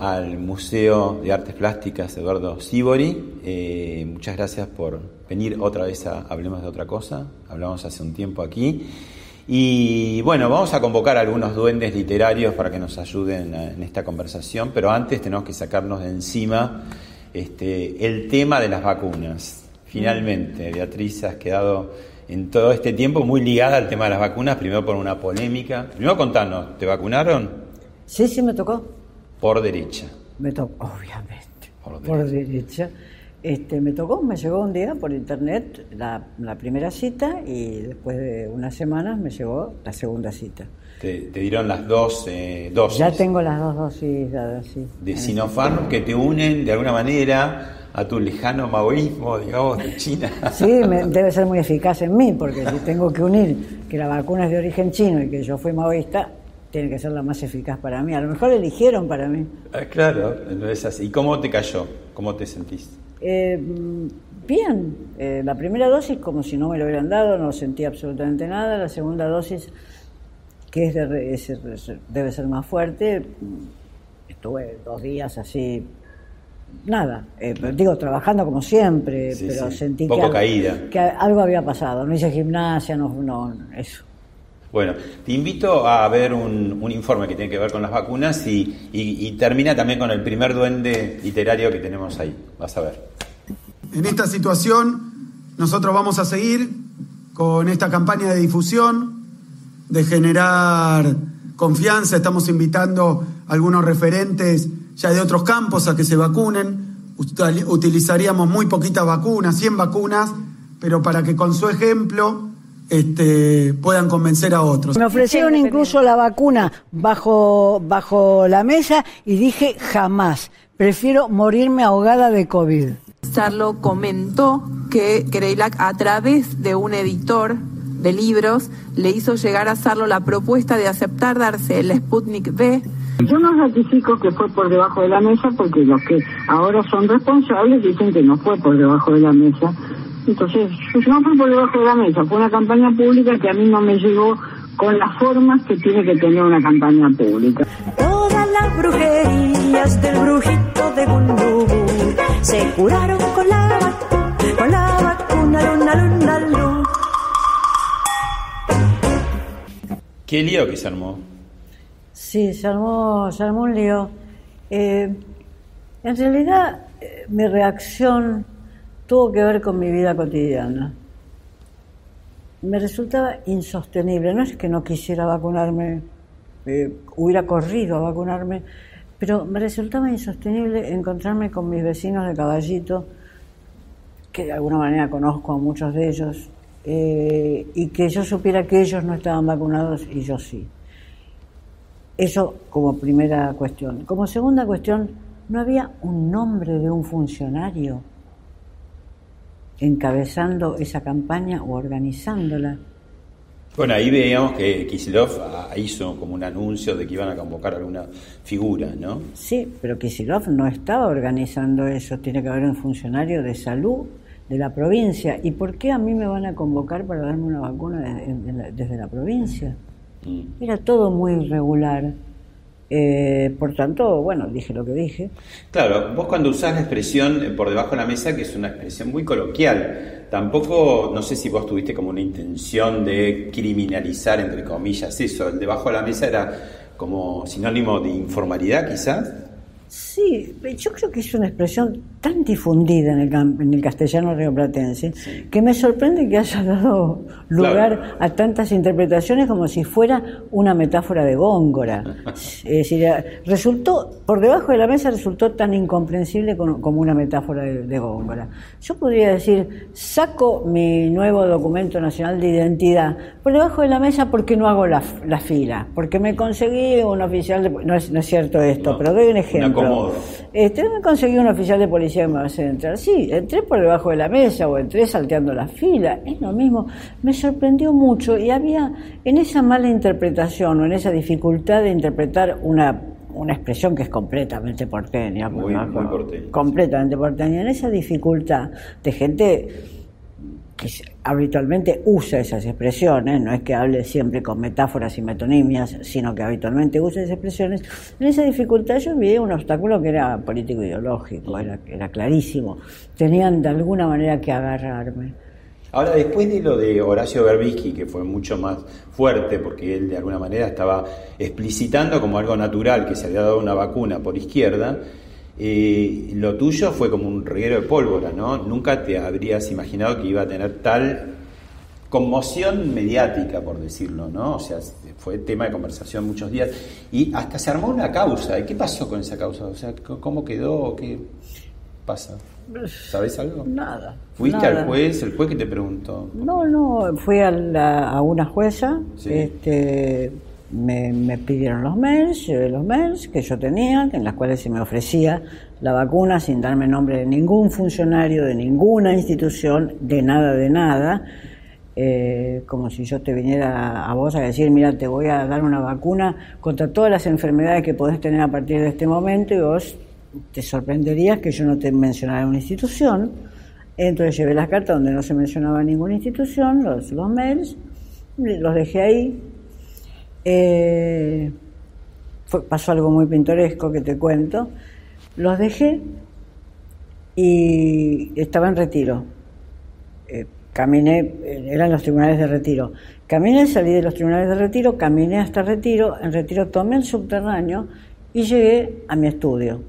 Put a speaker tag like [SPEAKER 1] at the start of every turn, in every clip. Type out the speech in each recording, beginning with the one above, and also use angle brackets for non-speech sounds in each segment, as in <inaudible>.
[SPEAKER 1] Al Museo de Artes Plásticas Eduardo Sibori. Eh, muchas gracias por venir otra vez a Hablemos de otra cosa. Hablamos hace un tiempo aquí. Y bueno, vamos a convocar a algunos duendes literarios para que nos ayuden en esta conversación, pero antes tenemos que sacarnos de encima este, el tema de las vacunas. Finalmente, Beatriz, has quedado en todo este tiempo muy ligada al tema de las vacunas, primero por una polémica. Primero contanos, ¿te vacunaron?
[SPEAKER 2] Sí, sí, me tocó.
[SPEAKER 1] Por derecha.
[SPEAKER 2] Me tocó, obviamente. Por derecha. Este, me tocó, me llegó un día por internet la, primera cita y después de unas semanas me llegó la segunda cita.
[SPEAKER 1] Te, dieron las dos eh, dosis.
[SPEAKER 2] Ya tengo las dos dosis dadas, sí.
[SPEAKER 1] De Sinopharm que te unen de alguna manera a tu lejano maoísmo, digamos, de China. <laughs>
[SPEAKER 2] Sí, debe ser muy eficaz en mí, porque si tengo que unir que la vacuna es de origen chino y que yo fui maoísta, tiene que ser la más eficaz para mí. A lo mejor eligieron para mí.
[SPEAKER 1] Ah, claro, no es así. ¿Y cómo te cayó? ¿Cómo te sentiste?
[SPEAKER 2] Eh, bien, eh, la primera dosis como si no me lo hubieran dado, no sentí absolutamente nada. La segunda dosis, que es, debe ser más fuerte, estuve dos días así, nada, eh, digo, trabajando como siempre, pero sentí
[SPEAKER 1] que, caída.
[SPEAKER 2] que algo había pasado. No hice gimnasia, no, no eso.
[SPEAKER 1] Bueno, te invito a ver un, informe que tiene que ver con las vacunas y, termina también con el primer duende literario que tenemos ahí. Vas a ver.
[SPEAKER 3] En esta situación, nosotros vamos a seguir con esta campaña de difusión, de generar confianza. Estamos invitando a algunos referentes ya de otros campos a que se vacunen. Utilizaríamos muy poquitas vacunas, 100 vacunas, pero para que con su ejemplo este, puedan convencer a otros.
[SPEAKER 2] Me ofrecieron incluso la vacuna bajo, bajo la mesa y dije jamás, prefiero morirme ahogada de COVID.
[SPEAKER 4] Sarlo comentó que Kreilac a través de un editor de libros le hizo llegar a Sarlo la propuesta de aceptar darse el Sputnik B.
[SPEAKER 5] Yo no ratifico que fue por debajo de la mesa porque los que ahora son responsables dicen que no fue por debajo de la mesa entonces, no fue por debajo de la mesa, fue una campaña pública que a mí no me llegó con las formas que tiene que tener una campaña pública.
[SPEAKER 6] Todas las brujerías del brujito de Gundú se curaron con la, con la vacuna, luna, luna, luna.
[SPEAKER 1] ¿Qué lío que se armó?
[SPEAKER 2] Sí, se armó, se armó un lío. Eh, en realidad, eh, mi reacción tuvo que ver con mi vida cotidiana. Me resultaba insostenible, no es que no quisiera vacunarme, eh, hubiera corrido a vacunarme, pero me resultaba insostenible encontrarme con mis vecinos de caballito, que de alguna manera conozco a muchos de ellos, eh, y que yo supiera que ellos no estaban vacunados y yo sí. Eso como primera cuestión. Como segunda cuestión, no había un nombre de un funcionario encabezando esa campaña o organizándola.
[SPEAKER 1] Bueno, ahí veíamos que Kisilov hizo como un anuncio de que iban a convocar alguna figura, ¿no?
[SPEAKER 2] Sí, pero Kisilov no estaba organizando eso, tiene que haber un funcionario de salud de la provincia. ¿Y por qué a mí me van a convocar para darme una vacuna desde, la, provincia? Mm. Era todo muy irregular. Eh, por tanto, bueno, dije lo que dije.
[SPEAKER 1] Claro, vos cuando usás la expresión eh, por debajo de la mesa, que es una expresión muy coloquial, tampoco, no sé si vos tuviste como una intención de criminalizar, entre comillas, eso. El debajo de la mesa era como sinónimo de informalidad, quizás.
[SPEAKER 2] Sí, yo creo que es una expresión tan difundida en el, en el castellano rioplatense que me sorprende que haya dado lugar
[SPEAKER 1] Claro.
[SPEAKER 2] a tantas interpretaciones como si fuera una metáfora de Góngora. <laughs> es decir, resultó, por debajo de la mesa resultó tan incomprensible como, una metáfora de, de Góngora. Yo podría decir, saco mi nuevo documento nacional de identidad por debajo de la mesa porque no hago la, la fila, porque me conseguí un oficial de... No es, no es cierto esto,
[SPEAKER 1] No,
[SPEAKER 2] pero doy un
[SPEAKER 1] un
[SPEAKER 2] ejemplo. Este, me conseguí un oficial de policía que me va a hacer entrar. Sí, entré por debajo de la mesa o entré salteando la fila. Es lo mismo. Me sorprendió mucho y había en esa mala interpretación o en esa dificultad de interpretar una, una expresión que es completamente porteña.
[SPEAKER 1] Muy-
[SPEAKER 2] ¿no?
[SPEAKER 1] muy porteña.
[SPEAKER 2] Completamente porteña. En esa dificultad de gente que habitualmente usa esas expresiones, no es que hable siempre con metáforas y metonimias, sino que habitualmente usa esas expresiones, en esa dificultad yo vi un obstáculo que era político-ideológico, era, era clarísimo. Tenían de alguna manera que agarrarme.
[SPEAKER 1] Ahora, después de lo de Horacio Berbisky, que fue mucho más fuerte, porque él de alguna manera estaba explicitando como algo natural que se había dado una vacuna por izquierda, eh, lo tuyo fue como un reguero de pólvora, ¿no? Nunca te habrías imaginado que iba a tener tal conmoción mediática, por decirlo, ¿no? O sea, fue tema de conversación muchos días y hasta se armó una causa. ¿Y qué pasó con esa causa? O sea, ¿cómo quedó? ¿Qué pasa? ¿Sabes algo?
[SPEAKER 2] Nada.
[SPEAKER 1] ¿Fuiste
[SPEAKER 2] nada.
[SPEAKER 1] al juez? ¿El juez que te preguntó?
[SPEAKER 2] No, no, fui a, la- a una jueza,
[SPEAKER 1] Sí.
[SPEAKER 2] este, me, me pidieron los mails, llevé los mails que yo tenía, en las cuales se me ofrecía la vacuna sin darme nombre de ningún funcionario, de ninguna institución, de nada, de nada. eh, como si yo te viniera a vos a decir, mira, te voy a dar una vacuna contra todas las enfermedades que podés tener a partir de este momento y vos te sorprenderías que yo no te mencionara una institución. Entonces llevé las cartas donde no se mencionaba ninguna institución, los, los mails, los dejé ahí. Eh, pasó algo muy pintoresco que te cuento. Los dejé y estaba en retiro. Eh, caminé, eh, eran los tribunales de retiro. Caminé, salí de los tribunales de retiro, caminé hasta retiro, en retiro tomé el subterráneo y llegué a mi estudio.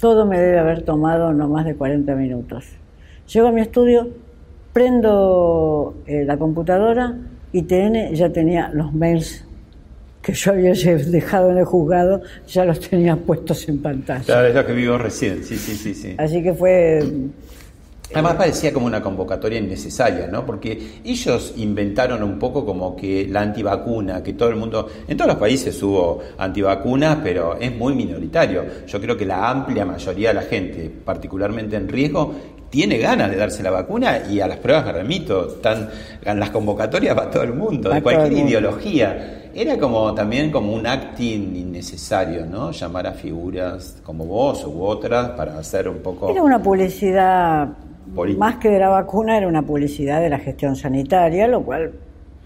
[SPEAKER 2] Todo me debe haber tomado no más de 40 minutos. Llego a mi estudio, prendo eh, la computadora y TN ya tenía los mails que yo había dejado en el juzgado, ya los tenía puestos en pantalla.
[SPEAKER 1] Claro, es lo que vimos recién, sí, sí, sí, sí.
[SPEAKER 2] Así que fue
[SPEAKER 1] Además parecía como una convocatoria innecesaria, ¿no? Porque ellos inventaron un poco como que la antivacuna, que todo el mundo, en todos los países hubo antivacunas, pero es muy minoritario. Yo creo que la amplia mayoría de la gente, particularmente en riesgo, tiene ganas de darse la vacuna y a las pruebas me remito, están en las convocatorias para todo el mundo, de cualquier ideología. Era como también como un acting innecesario, ¿no? Llamar a figuras como vos u otras para hacer un poco...
[SPEAKER 2] Era una publicidad,
[SPEAKER 1] Política.
[SPEAKER 2] más que de la vacuna, era una publicidad de la gestión sanitaria, lo cual,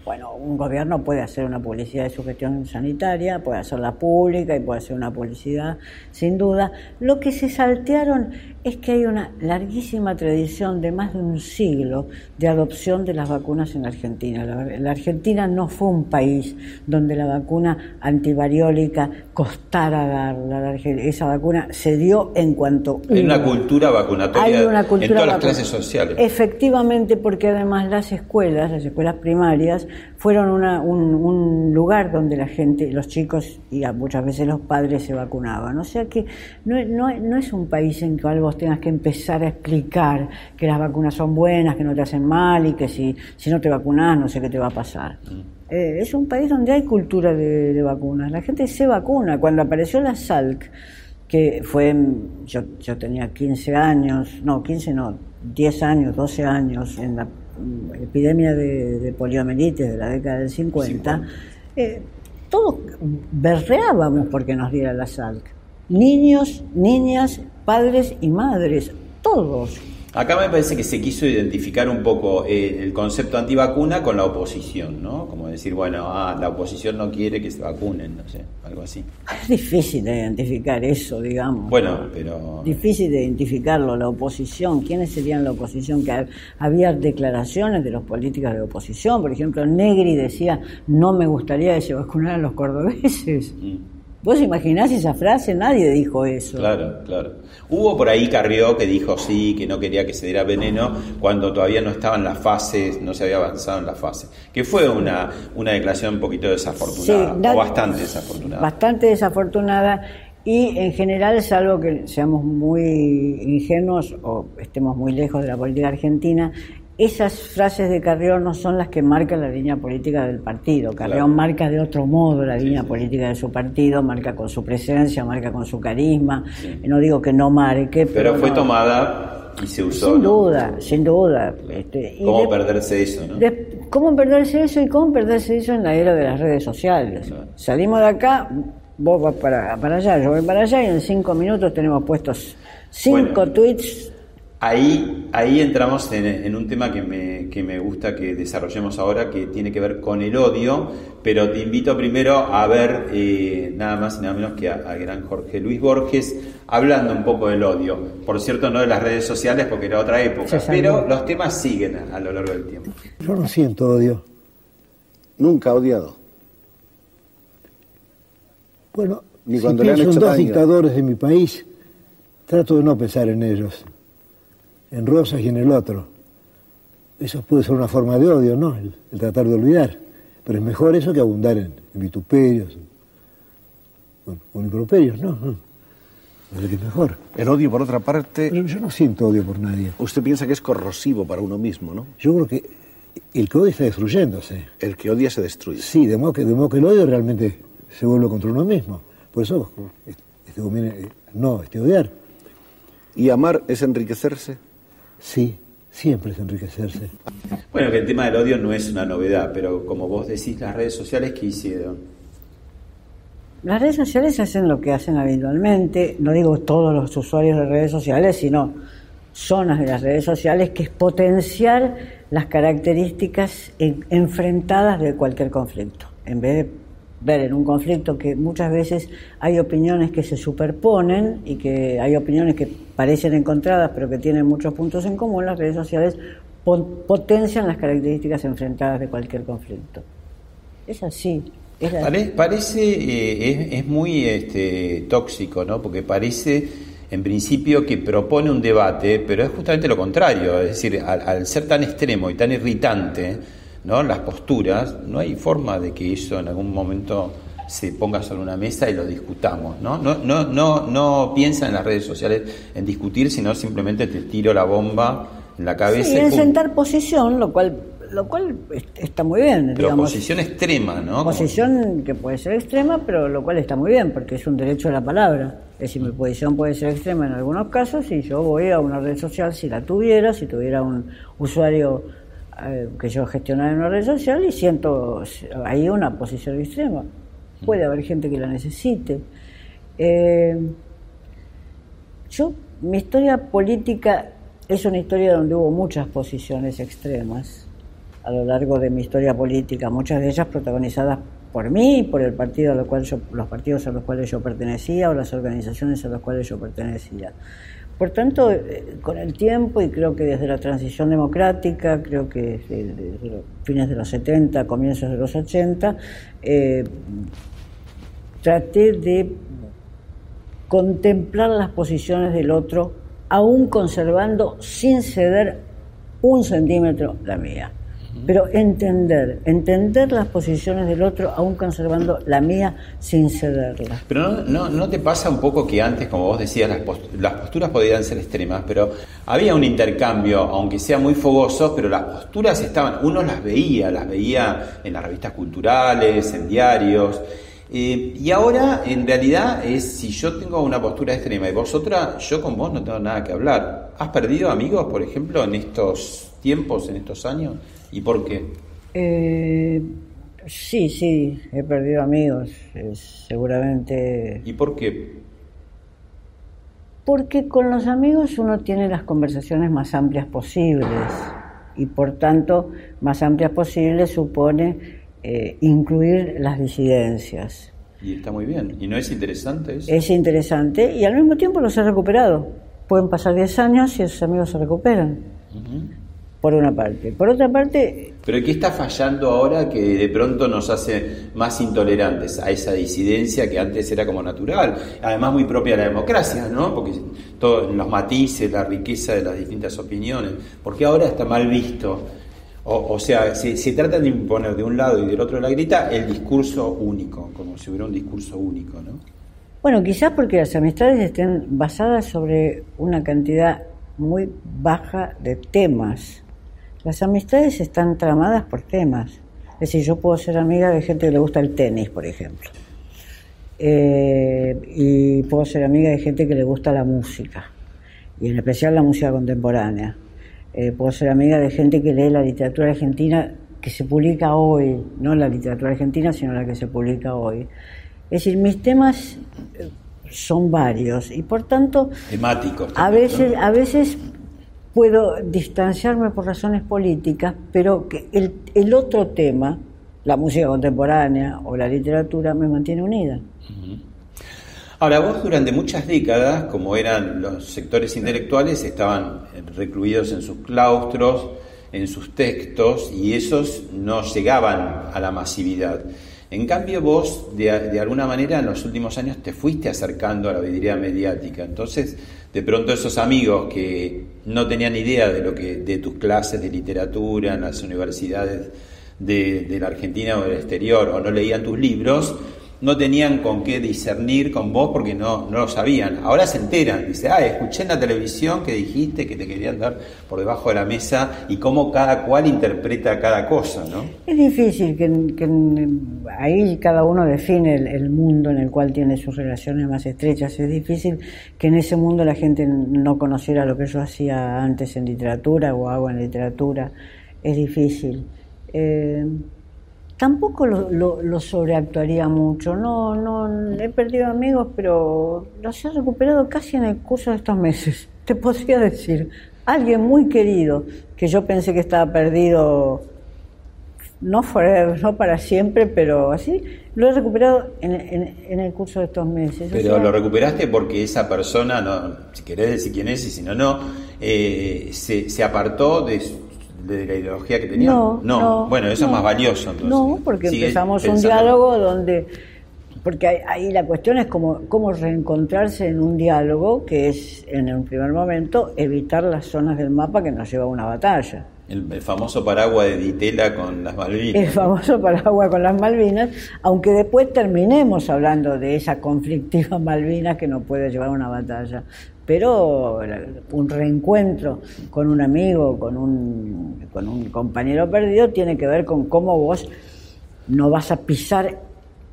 [SPEAKER 2] bueno, un gobierno puede hacer una publicidad de su gestión sanitaria, puede hacerla pública y puede hacer una publicidad, sin duda. Lo que se saltearon es que hay una larguísima tradición de más de un siglo de adopción de las vacunas en Argentina. La, la Argentina no fue un país donde la vacuna antivariólica costara darla. Esa vacuna se dio en cuanto
[SPEAKER 1] Hay una cultura vacunatoria
[SPEAKER 2] Hay una cultura
[SPEAKER 1] en todas las
[SPEAKER 2] vacuna-
[SPEAKER 1] clases sociales.
[SPEAKER 2] Efectivamente, porque además las escuelas, las escuelas primarias, fueron una- un, un lugar donde la gente, los chicos y muchas veces los padres se vacunaban. O sea que no, no- no es un país en el cual vos tengas que empezar a explicar que las vacunas son buenas, que no te hacen mal y que si, si no te vacunás no sé qué te va a pasar. Eh, es un país donde hay cultura de, de vacunas. La gente se vacuna. Cuando apareció la SALC, que fue, yo, yo tenía 15 años, no, 15 no, 10 años, 12 años, en la mm, epidemia de, de poliomielitis de la década del 50, eh, todos berreábamos porque nos diera la SALC. Niños, niñas, padres y madres, todos.
[SPEAKER 1] Acá me parece que se quiso identificar un poco eh, el concepto antivacuna con la oposición, ¿no? Como decir, bueno, ah, la oposición no quiere que se vacunen, no sé, algo así.
[SPEAKER 2] Es difícil de identificar eso, digamos.
[SPEAKER 1] Bueno, pero...
[SPEAKER 2] Difícil de identificarlo, la oposición. ¿Quiénes serían la oposición? Que ha- había declaraciones de los políticos de oposición. Por ejemplo, Negri decía, no me gustaría que se vacunaran los cordobeses.
[SPEAKER 1] Mm,
[SPEAKER 2] ¿Vos imaginás esa frase? Nadie dijo eso.
[SPEAKER 1] Claro, claro. Hubo por ahí Carrió que dijo sí, que no quería que se diera veneno cuando todavía no estaban las fases, no se había avanzado en la fase. Que fue una, una declaración un poquito desafortunada,
[SPEAKER 2] Sí,
[SPEAKER 1] o bastante desafortunada.
[SPEAKER 2] Bastante desafortunada y en general, salvo que seamos muy ingenuos o estemos muy lejos de la política argentina, esas frases de Carrión no son las que marcan la línea política del partido. Carrión
[SPEAKER 1] Claro.
[SPEAKER 2] marca de otro modo la
[SPEAKER 1] Sí,
[SPEAKER 2] línea
[SPEAKER 1] sí.
[SPEAKER 2] política de su partido, marca con su presencia, marca con su carisma. No digo que no marque, pero,
[SPEAKER 1] Pero fue
[SPEAKER 2] no.
[SPEAKER 1] tomada y se usó.
[SPEAKER 2] Sin
[SPEAKER 1] ¿no?
[SPEAKER 2] duda, sin duda. Este, y
[SPEAKER 1] ¿Cómo
[SPEAKER 2] de-
[SPEAKER 1] perderse eso, no?
[SPEAKER 2] de- ¿Cómo perderse eso y cómo perderse eso en la era de las redes sociales?
[SPEAKER 1] Claro.
[SPEAKER 2] Salimos de acá, vos vas para, para allá, yo voy para allá y en cinco minutos tenemos puestos cinco
[SPEAKER 1] Bueno.
[SPEAKER 2] tweets.
[SPEAKER 1] Ahí, ahí entramos en, en un tema que me, que me gusta que desarrollemos ahora, que tiene que ver con el odio, pero te invito primero a ver eh, nada más y nada menos que a- al gran Jorge Luis Borges hablando un poco del odio. Por cierto, no de las redes sociales porque era otra época, pero los temas siguen a, a lo largo del tiempo.
[SPEAKER 7] Yo no siento odio.
[SPEAKER 8] Nunca odiado.
[SPEAKER 7] Bueno,
[SPEAKER 8] Ni
[SPEAKER 7] si
[SPEAKER 8] cuando le han
[SPEAKER 7] pienso en
[SPEAKER 8] hecho
[SPEAKER 7] dos
[SPEAKER 8] daño.
[SPEAKER 7] dictadores de mi país, trato de no pensar en ellos, en Rosas y en el otro. Eso puede ser una forma de odio, ¿no? El, el tratar de olvidar. Pero es mejor eso que abundar en, en vituperios en- en improperios, ¿no? no. Que es mejor.
[SPEAKER 8] El odio, por otra parte,
[SPEAKER 7] Pero yo no siento odio por nadie.
[SPEAKER 8] usted piensa que es corrosivo para uno mismo, ¿no?
[SPEAKER 7] Yo creo que el que odia está destruyéndose.
[SPEAKER 8] El que odia se destruye.
[SPEAKER 7] Sí, de modo que, de modo que el odio realmente se vuelve contra uno mismo. Por eso este, conviene eh, no este, odiar.
[SPEAKER 8] ¿Y amar es enriquecerse?
[SPEAKER 7] Sí, siempre es enriquecerse.
[SPEAKER 1] Bueno, que el tema del odio no es una novedad, pero como vos decís, las redes sociales, ¿qué hicieron?
[SPEAKER 2] Las redes sociales hacen lo que hacen habitualmente, no digo todos los usuarios de redes sociales, sino zonas de las redes sociales, que es potenciar las características en- enfrentadas de cualquier conflicto. En vez de ver en un conflicto que muchas veces hay opiniones que se superponen y que hay opiniones que parecen encontradas pero que tienen muchos puntos en común, las redes sociales potencian las características enfrentadas de cualquier conflicto. Es así. es así.
[SPEAKER 1] Pare- parece, eh, es, muy este, tóxico, ¿no? Porque parece, en principio, que propone un debate, pero es justamente lo contrario. Es decir, al ser tan extremo y tan irritante, ¿no? Las posturas, no hay forma de que eso en algún momento se ponga sobre una mesa y lo discutamos, ¿no? No, no, no, no piensa en las redes sociales en discutir, sino simplemente te tiro la bomba en la cabeza
[SPEAKER 2] Sí,
[SPEAKER 1] y
[SPEAKER 2] en
[SPEAKER 1] pum.
[SPEAKER 2] sentar posición, lo cual, lo cual est- está muy bien.
[SPEAKER 1] Pero
[SPEAKER 2] digamos.
[SPEAKER 1] posición extrema, ¿no?
[SPEAKER 2] Posición que puede ser extrema, pero lo cual está muy bien, porque es un derecho a la palabra. Es decir, mi posición puede ser extrema en algunos casos y yo voy a una red social, si la tuviera, si tuviera un usuario eh, que yo gestionara en una red social y siento ahí una posición extrema. Puede haber gente que la necesite. Eh, yo, mi historia política es una historia donde hubo muchas posiciones extremas a lo largo de mi historia política, muchas de ellas protagonizadas por mí, por el partido a lo cual yo, los partidos a los cuales yo pertenecía o las organizaciones a las cuales yo pertenecía. Por tanto, eh, con el tiempo y creo que desde la transición democrática, creo que desde, los fines de los 70, comienzos de los 80, eh, traté de contemplar las posiciones del otro, aún conservando sin ceder un centímetro la mía. Pero entender, entender las posiciones del otro, aún conservando la mía sin cederla.
[SPEAKER 1] Pero no, no, ¿no te pasa un poco que antes, como vos decías, las, post- las posturas podían ser extremas, pero había un intercambio, aunque sea muy fogoso, pero las posturas estaban, uno las veía, las veía en las revistas culturales, en diarios. eh, y ahora, en realidad, es si yo tengo una postura extrema y vos otra, yo con vos no tengo nada que hablar. ¿Has perdido amigos, por ejemplo, en estos tiempos, en estos años? ¿Y por qué?
[SPEAKER 2] Eh, sí, sí, he perdido amigos, eh, seguramente
[SPEAKER 1] ¿Y por qué?
[SPEAKER 2] Porque con los amigos uno tiene las conversaciones más amplias posibles y por tanto más amplias posibles supone eh, incluir las disidencias.
[SPEAKER 1] Y está muy bien. ¿Y no es interesante eso?
[SPEAKER 2] Es interesante y al mismo tiempo los he recuperado. Pueden pasar 10 años y esos amigos se recuperan. Por una parte. Por otra parte,
[SPEAKER 1] Pero ¿qué está fallando ahora que de pronto nos hace más intolerantes a esa disidencia que antes era como natural? Además muy propia de la democracia, ¿no? Porque todos los matices, la riqueza de las distintas opiniones. Porque ahora está mal visto. O, o sea, se, se trata de imponer de un lado y del otro de la grita el discurso único, como si hubiera un discurso único, ¿no?
[SPEAKER 2] Bueno, quizás porque las amistades estén basadas sobre una cantidad muy baja de temas. Las amistades están tramadas por temas. Es decir, yo puedo ser amiga de gente que le gusta el tenis, por ejemplo. Eh, y puedo ser amiga de gente que le gusta la música, y en especial la música contemporánea. Eh, puedo ser amiga de gente que lee la literatura argentina que se publica hoy, no la literatura argentina, sino la que se publica hoy. Es decir, mis temas eh, son varios y por tanto
[SPEAKER 1] Temáticos.
[SPEAKER 2] a veces, a veces puedo distanciarme por razones políticas, pero que el, otro tema, la música contemporánea o la literatura, me mantiene unida.
[SPEAKER 1] Ahora, vos durante muchas décadas, como eran los sectores intelectuales, estaban recluidos en sus claustros, en sus textos, y esos no llegaban a la masividad. En cambio, vos, de, de alguna manera, en los últimos años te fuiste acercando a la vidriera mediática. Entonces, de pronto esos amigos que no tenían idea de lo que de tus clases de literatura en las universidades de, de la Argentina o del exterior, o no leían tus libros, no tenían con qué discernir con vos porque no, no lo sabían. Ahora se enteran, dice, ah, escuché en la televisión que dijiste que te querían dar por debajo de la mesa y cómo cada cual interpreta cada cosa, ¿no?
[SPEAKER 2] Es difícil que, que ahí cada uno define el, mundo en el cual tiene sus relaciones más estrechas. Es difícil que en ese mundo la gente no conociera lo que yo hacía antes en literatura o hago en literatura. Es difícil. Eh, tampoco lo, lo, lo, sobreactuaría mucho. No, no, he perdido amigos, pero los he recuperado casi en el curso de estos meses. <laughs> Te podría decir, alguien muy querido que yo pensé que estaba perdido, no forever, no para siempre, pero así, lo he recuperado en, en, en el curso de estos meses.
[SPEAKER 1] Pero o sea, lo recuperaste porque esa persona, no, si querés decir quién es y si no, no, eh, se, se apartó de de la ideología que tenía?
[SPEAKER 2] No, no, no
[SPEAKER 1] bueno, eso
[SPEAKER 2] no,
[SPEAKER 1] es más valioso entonces.
[SPEAKER 2] No, porque empezamos un diálogo donde, porque ahí, ahí, la cuestión es cómo, cómo reencontrarse en un diálogo que es, en un primer momento, evitar las zonas del mapa que nos lleva a una batalla.
[SPEAKER 1] El, el, famoso paraguas de Ditela con las Malvinas.
[SPEAKER 2] El famoso paraguas con las Malvinas, aunque después terminemos hablando de esa conflictiva <laughs> Malvinas que nos puede llevar a una batalla. Pero un reencuentro con un amigo, con un, con un compañero perdido, tiene que ver con cómo vos no vas a pisar,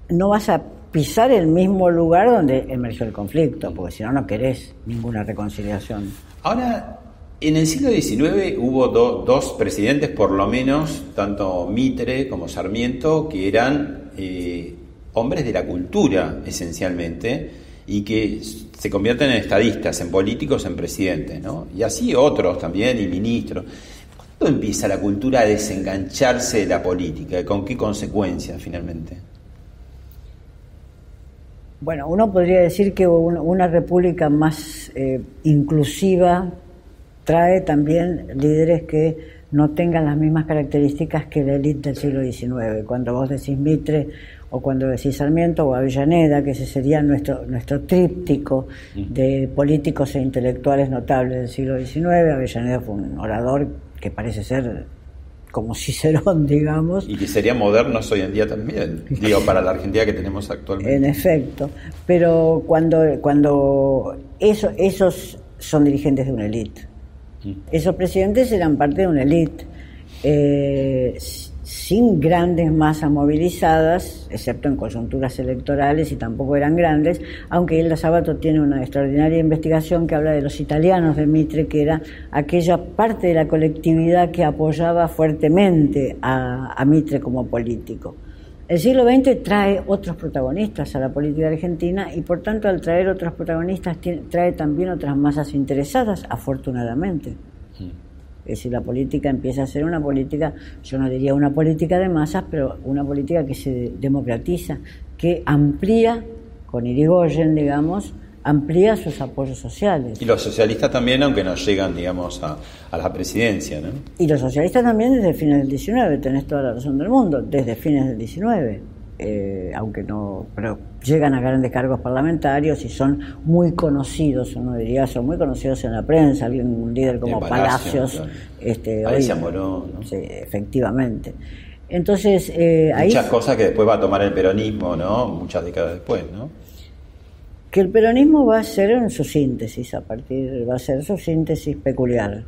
[SPEAKER 2] no vas a pisar el mismo lugar donde emergió el conflicto, porque si no, no querés ninguna reconciliación.
[SPEAKER 1] Ahora, en el siglo XIX hubo do, dos presidentes, por lo menos, tanto Mitre como Sarmiento, que eran eh, hombres de la cultura, esencialmente, y que se convierten en estadistas, en políticos, en presidentes, ¿no? Y así otros también, y ministros. ¿Cuándo empieza la cultura a desengancharse de la política? ¿Con qué consecuencias finalmente?
[SPEAKER 2] Bueno, uno podría decir que una república más eh, inclusiva trae también líderes que no tengan las mismas características que la élite del siglo XIX. Cuando vos decís Mitre o cuando decís Sarmiento o Avellaneda, que ese sería nuestro, nuestro tríptico de políticos e intelectuales notables del siglo XIX, Avellaneda fue un orador que parece ser como Cicerón, <laughs> digamos.
[SPEAKER 1] Y que serían modernos hoy en día también, digo, para la Argentina que tenemos actualmente.
[SPEAKER 2] En efecto, pero cuando, cuando eso, esos son dirigentes de una élite. Esos presidentes eran parte de una élite, eh, sin grandes masas movilizadas, excepto en coyunturas electorales, y tampoco eran grandes, aunque Hilda Sabato tiene una extraordinaria investigación que habla de los italianos de Mitre, que era aquella parte de la colectividad que apoyaba fuertemente a, a Mitre como político. El siglo XX trae otros protagonistas a la política argentina y por tanto al traer otros protagonistas trae también otras masas interesadas, afortunadamente. Es decir, la política empieza a ser una política, yo no diría una política de masas, pero una política que se democratiza, que amplía, con Irigoyen, digamos, amplía sus apoyos sociales.
[SPEAKER 1] Y los socialistas también, aunque no llegan, digamos, a, a la presidencia, ¿no?
[SPEAKER 2] Y los socialistas también desde fines del 19, tenés toda la razón del mundo, desde fines del 19, eh, aunque no, pero llegan a grandes cargos parlamentarios y son muy conocidos, uno diría, son muy conocidos en la prensa, alguien, un líder como
[SPEAKER 1] Palacio,
[SPEAKER 2] Palacios,
[SPEAKER 1] claro.
[SPEAKER 2] este, hoy-
[SPEAKER 1] Morón, ¿no?
[SPEAKER 2] Sí, efectivamente. Entonces, eh, ahí
[SPEAKER 1] Muchas cosas que después va a tomar el peronismo, ¿no? Muchas décadas después, ¿no?
[SPEAKER 2] Que el peronismo va a ser en su síntesis, a partir, va a ser su síntesis peculiar,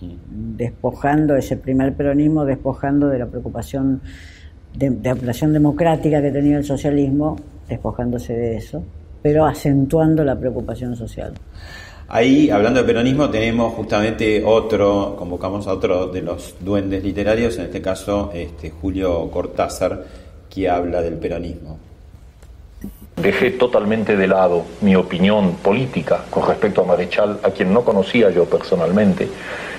[SPEAKER 2] despojando ese primer peronismo, despojando de la preocupación de, de ampliación democrática que tenía el socialismo, despojándose de eso, pero acentuando la preocupación social.
[SPEAKER 1] Ahí, hablando de peronismo, tenemos justamente otro, convocamos a otro de los duendes literarios, en este caso este, Julio Cortázar, que habla del peronismo.
[SPEAKER 9] Dejé totalmente de lado mi opinión política con respecto a Marechal, a quien no conocía yo personalmente,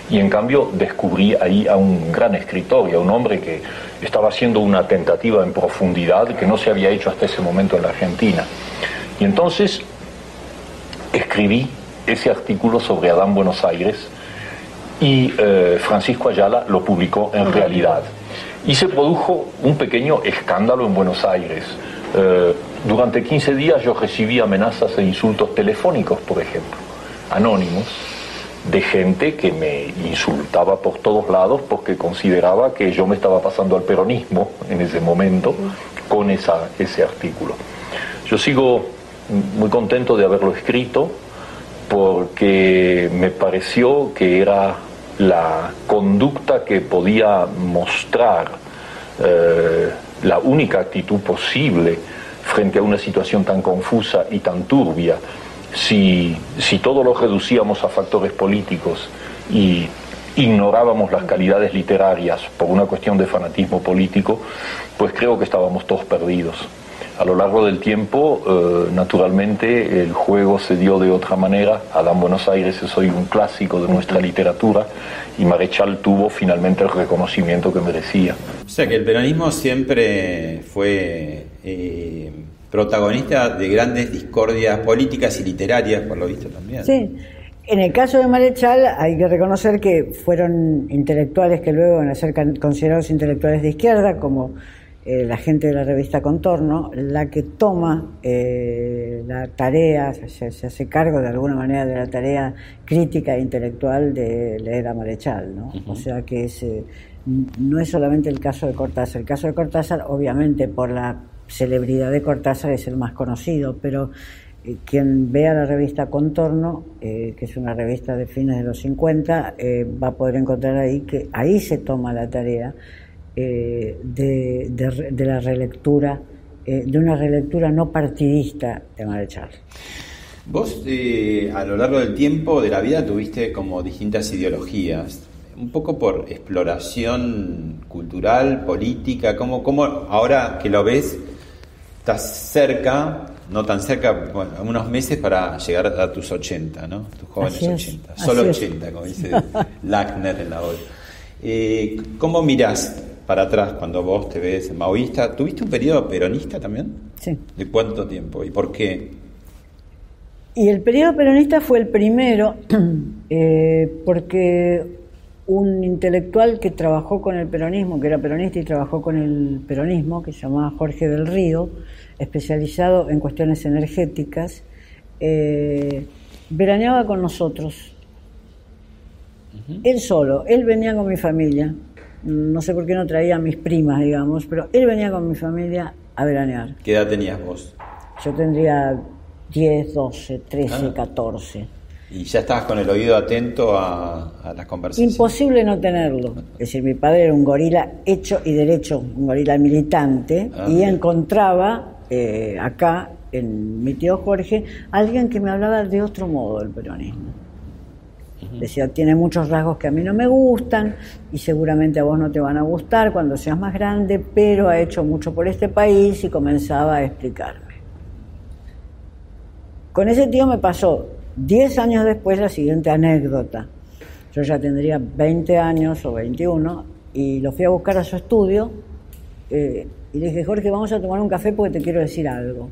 [SPEAKER 9] y en cambio descubrí ahí a un gran escritor y a un hombre que estaba haciendo una tentativa en profundidad que no se había hecho hasta ese momento en la Argentina. Y entonces escribí ese artículo sobre Adán Buenos Aires y eh, Francisco Ayala lo publicó en realidad. Y se produjo un pequeño escándalo en Buenos Aires. Eh, durante 15 días yo recibí amenazas e insultos telefónicos, por ejemplo, anónimos, de gente que me insultaba por todos lados porque consideraba que yo me estaba pasando al peronismo en ese momento con esa, ese artículo. Yo sigo muy contento de haberlo escrito porque me pareció que era la conducta que podía mostrar eh, la única actitud posible frente a una situación tan confusa y tan turbia. Si, si todo lo reducíamos a factores políticos y ignorábamos las calidades literarias por una cuestión de fanatismo político, pues creo que estábamos todos perdidos. A lo largo del tiempo, eh, naturalmente, el juego se dio de otra manera. Adán Buenos Aires es hoy un clásico de nuestra literatura y Marechal tuvo finalmente el reconocimiento que merecía.
[SPEAKER 1] O sea que el peronismo siempre fue eh, protagonista de grandes discordias políticas y literarias, por lo visto también.
[SPEAKER 2] Sí. En el caso de Marechal hay que reconocer que fueron intelectuales que luego van a ser considerados intelectuales de izquierda, como eh, la gente de la revista Contorno, la que toma eh, la tarea, se, se hace cargo de alguna manera de la tarea crítica e intelectual de leer a Marechal. ¿no? O sea que es, eh, no es solamente el caso de Cortázar. El caso de Cortázar, obviamente, por la celebridad de Cortázar es el más conocido, pero eh, quien vea la revista Contorno, eh, que es una revista de fines de los 50, eh, va a poder encontrar ahí que ahí se toma la tarea eh, de, de la relectura, eh, de una relectura no partidista de Marechal.
[SPEAKER 1] Vos eh, a lo largo del tiempo de la vida tuviste como distintas ideologías, un poco por exploración cultural, política, como, como ahora que lo ves, estás cerca, no tan cerca, bueno, unos meses para llegar a tus 80, ¿no? Tus jóvenes
[SPEAKER 2] Así es,
[SPEAKER 1] 80,
[SPEAKER 2] así
[SPEAKER 1] solo
[SPEAKER 2] es.
[SPEAKER 1] 80, como dice Lackner en la obra. Eh, ¿Cómo mirás para atrás cuando vos te ves maoísta? ¿Tuviste un periodo peronista también?
[SPEAKER 2] Sí.
[SPEAKER 1] ¿De cuánto tiempo y por qué?
[SPEAKER 2] Y el periodo peronista fue el primero <clears throat> eh, porque un intelectual que trabajó con el peronismo, que era peronista y trabajó con el peronismo, que se llamaba Jorge del Río, especializado en cuestiones energéticas, eh, veraneaba con nosotros. Él solo, él venía con mi familia, no sé por qué no traía a mis primas, digamos, pero él venía con mi familia a veranear.
[SPEAKER 1] ¿Qué edad tenías vos?
[SPEAKER 2] Yo tendría 10, 12, 13,
[SPEAKER 1] Ah.
[SPEAKER 2] 14.
[SPEAKER 1] Y ya estabas con el oído atento a, a las conversaciones.
[SPEAKER 2] Imposible no tenerlo. Es decir, mi padre era un gorila hecho y derecho, un gorila militante,
[SPEAKER 1] Ah,
[SPEAKER 2] y encontraba eh, acá, en mi tío Jorge, alguien que me hablaba de otro modo del peronismo. Decía, tiene muchos rasgos que a mí no me gustan y seguramente a vos no te van a gustar cuando seas más grande, pero ha hecho mucho por este país y comenzaba a explicarme. Con ese tío me pasó 10 años después la siguiente anécdota. Yo ya tendría 20 años o 21 y lo fui a buscar a su estudio eh, y le dije, Jorge, vamos a tomar un café porque te quiero decir algo.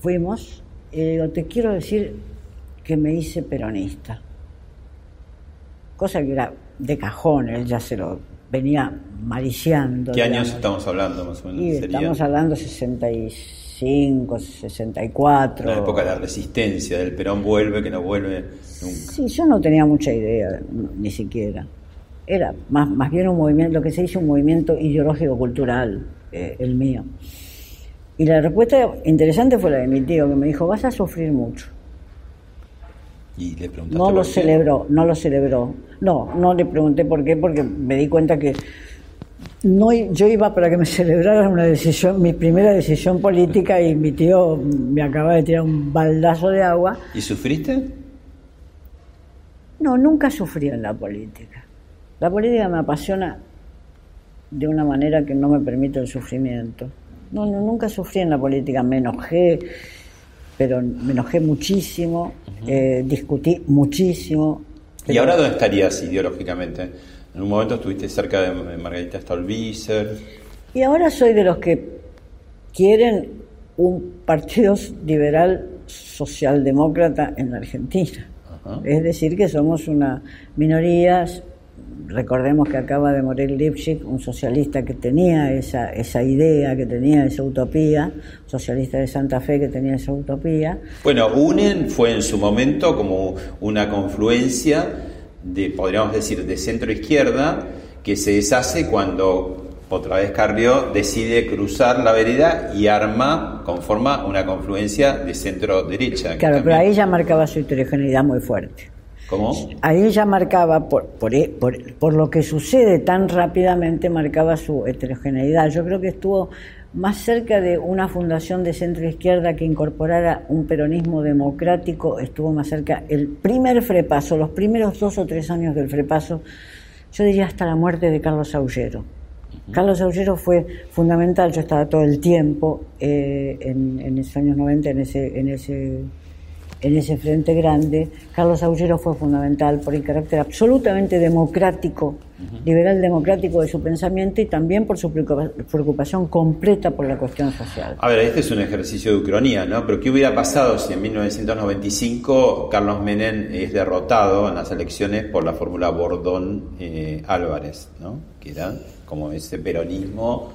[SPEAKER 2] Fuimos y le digo, te quiero decir que me hice peronista. Cosa que era de cajón, él ya se lo venía mariciando.
[SPEAKER 1] ¿Qué
[SPEAKER 2] digamos.
[SPEAKER 1] años estamos hablando más o menos?
[SPEAKER 2] Y estamos hablando 65, 64.
[SPEAKER 1] la época de la resistencia, del Perón vuelve, que no vuelve nunca.
[SPEAKER 2] Sí, yo no tenía mucha idea, ni siquiera. Era más, más bien un movimiento, lo que se dice un movimiento ideológico-cultural, eh, el mío. Y la respuesta interesante fue la de mi tío, que me dijo, vas a sufrir mucho.
[SPEAKER 1] Y le preguntaste
[SPEAKER 2] No lo
[SPEAKER 1] qué.
[SPEAKER 2] celebró, no lo celebró. No, no le pregunté por qué, porque me di cuenta que no, yo iba para que me <laughs> celebraran una decisión, mi primera decisión política, y mi tío me acaba de tirar un baldazo de agua.
[SPEAKER 1] ¿Y sufriste?
[SPEAKER 2] No, nunca sufrí en la política. La política me apasiona de una manera que no me permite el sufrimiento. No, no, nunca sufrí en la política, me enojé, pero me enojé muchísimo, eh, discutí muchísimo.
[SPEAKER 1] ¿Y ahora dónde estarías ideológicamente? En un momento estuviste cerca de Margarita Stolbizer.
[SPEAKER 2] Y ahora soy de los que quieren un partido liberal socialdemócrata en la Argentina. Es decir, que somos una minoría. Recordemos que acaba de morir Lipschitz, un socialista que tenía esa, esa idea, que tenía esa utopía, socialista de Santa Fe que tenía esa utopía.
[SPEAKER 1] Bueno, UNEN fue en su momento como una confluencia de, podríamos decir, de centro izquierda que se deshace cuando otra vez Carrió decide cruzar la vereda y arma, conforma una confluencia de centro derecha.
[SPEAKER 2] Claro, pero ahí ya marcaba su heterogeneidad muy fuerte.
[SPEAKER 1] ¿Cómo?
[SPEAKER 2] Ahí ya marcaba, por, por, e- por- por lo que sucede tan rápidamente, marcaba su heterogeneidad. Yo creo que estuvo más cerca de una fundación de centro izquierda que incorporara un peronismo democrático, estuvo más cerca el primer frepaso, los primeros dos o tres años del frepaso, yo diría hasta la muerte de Carlos Aullero. Carlos Aullero fue fundamental, yo estaba todo el tiempo eh, en, en esos años 90 en ese, en ese en ese frente grande, Carlos Aullero fue fundamental por el carácter absolutamente democrático, liberal democrático de su pensamiento y también por su preocupa- preocupación completa por la cuestión social.
[SPEAKER 1] A ver, este es un ejercicio de ucronía, ¿no? Pero ¿qué hubiera pasado si en 1995 Carlos Menem es derrotado en las elecciones por la fórmula Bordón-Álvarez, ¿no? Que era como ese peronismo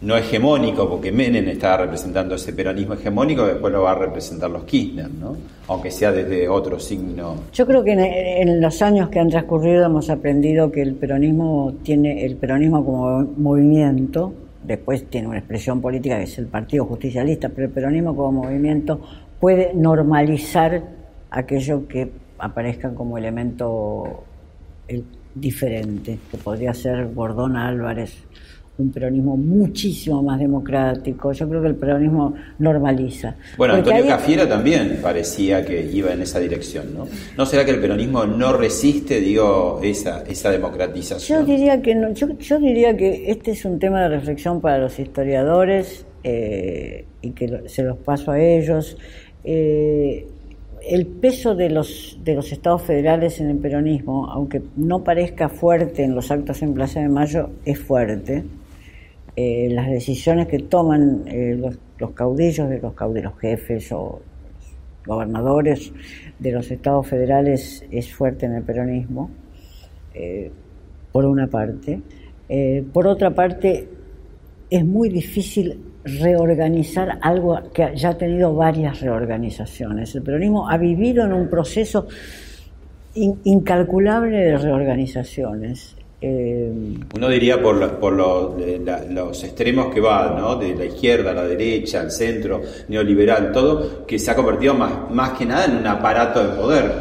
[SPEAKER 1] no hegemónico, porque Menem estaba representando ese peronismo hegemónico, después lo va a representar los Kirchner, ¿no? Aunque sea desde otro signo.
[SPEAKER 2] Yo creo que en, en los años que han transcurrido hemos aprendido que el peronismo tiene el peronismo como movimiento, después tiene una expresión política que es el Partido Justicialista, pero el peronismo como movimiento puede normalizar aquello que aparezca como elemento el- diferente, que podría ser Bordón Álvarez, un peronismo muchísimo más democrático. Yo creo que el peronismo normaliza.
[SPEAKER 1] Bueno,
[SPEAKER 2] Porque
[SPEAKER 1] Antonio
[SPEAKER 2] hay-
[SPEAKER 1] Cafiero también parecía que iba en esa dirección, ¿no? ¿No será que el peronismo no resiste, digo, esa, esa
[SPEAKER 2] Yo
[SPEAKER 1] democratización?
[SPEAKER 2] diría que no, yo, yo diría que este es un tema de reflexión para los historiadores eh, y que se los paso a ellos. Eh, el peso de los de los estados federales en el peronismo, aunque no parezca fuerte en los actos en Plaza de Mayo, es fuerte. Eh, las decisiones que toman eh, los, los caudillos de los caudillos, los jefes o gobernadores de los estados federales es fuerte en el peronismo eh, por una parte. Por otra parte, es muy difícil reorganizar algo que ya ha tenido varias reorganizaciones. El peronismo ha vivido en un proceso in- incalculable de reorganizaciones. Eh,
[SPEAKER 1] Uno diría por, la- por lo- de la- los extremos que va, ¿no? De la izquierda a la derecha, al centro, neoliberal, todo, que se ha convertido más, más que nada en un aparato de poder.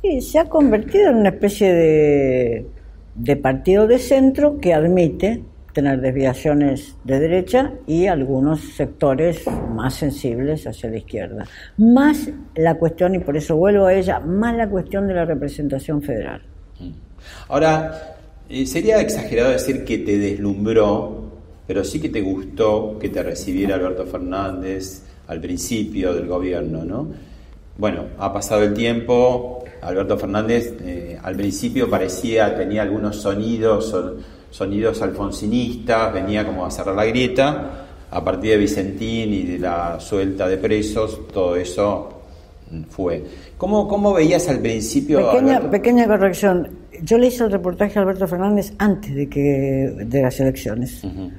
[SPEAKER 2] Sí, se ha convertido en una especie de, de partido de centro que admite tener desviaciones de derecha y algunos sectores más sensibles hacia la izquierda. Más la cuestión, y por eso vuelvo a ella, más la cuestión de la representación federal.
[SPEAKER 1] Ahora, eh, sería exagerado decir que te deslumbró, pero sí que te gustó que te recibiera Alberto Fernández al principio del gobierno, ¿no? Bueno, ha pasado el tiempo, Alberto Fernández eh, al principio parecía, tenía algunos sonidos, son- sonidos alfonsinistas, venía como a cerrar la grieta, a partir de Vicentín y de la suelta de presos, todo eso mm, fue. ¿Cómo, cómo veías al principio
[SPEAKER 2] Pequeña,
[SPEAKER 1] Alberto?
[SPEAKER 2] pequeña corrección. Yo le hice el reportaje a Alberto Fernández antes de que de las elecciones.
[SPEAKER 1] Ujú,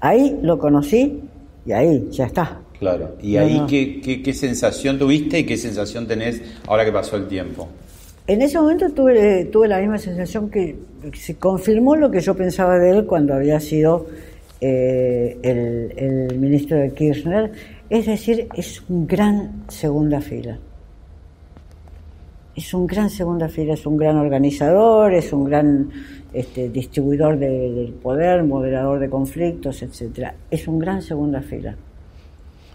[SPEAKER 2] Ahí lo conocí y ahí ya está.
[SPEAKER 1] Claro. ¿Y
[SPEAKER 2] No,
[SPEAKER 1] ahí
[SPEAKER 2] no.
[SPEAKER 1] ¿qué, qué, qué sensación tuviste y qué sensación tenés ahora que pasó el tiempo?
[SPEAKER 2] En ese momento tuve, tuve la misma sensación que se confirmó lo que yo pensaba de él cuando había sido eh, el, el ministro de Kirchner. Es decir, es un gran segunda fila. Es un gran segunda fila, es un gran organizador, es un gran este, distribuidor de- del poder, moderador de conflictos, etcétera. Es un gran segunda fila.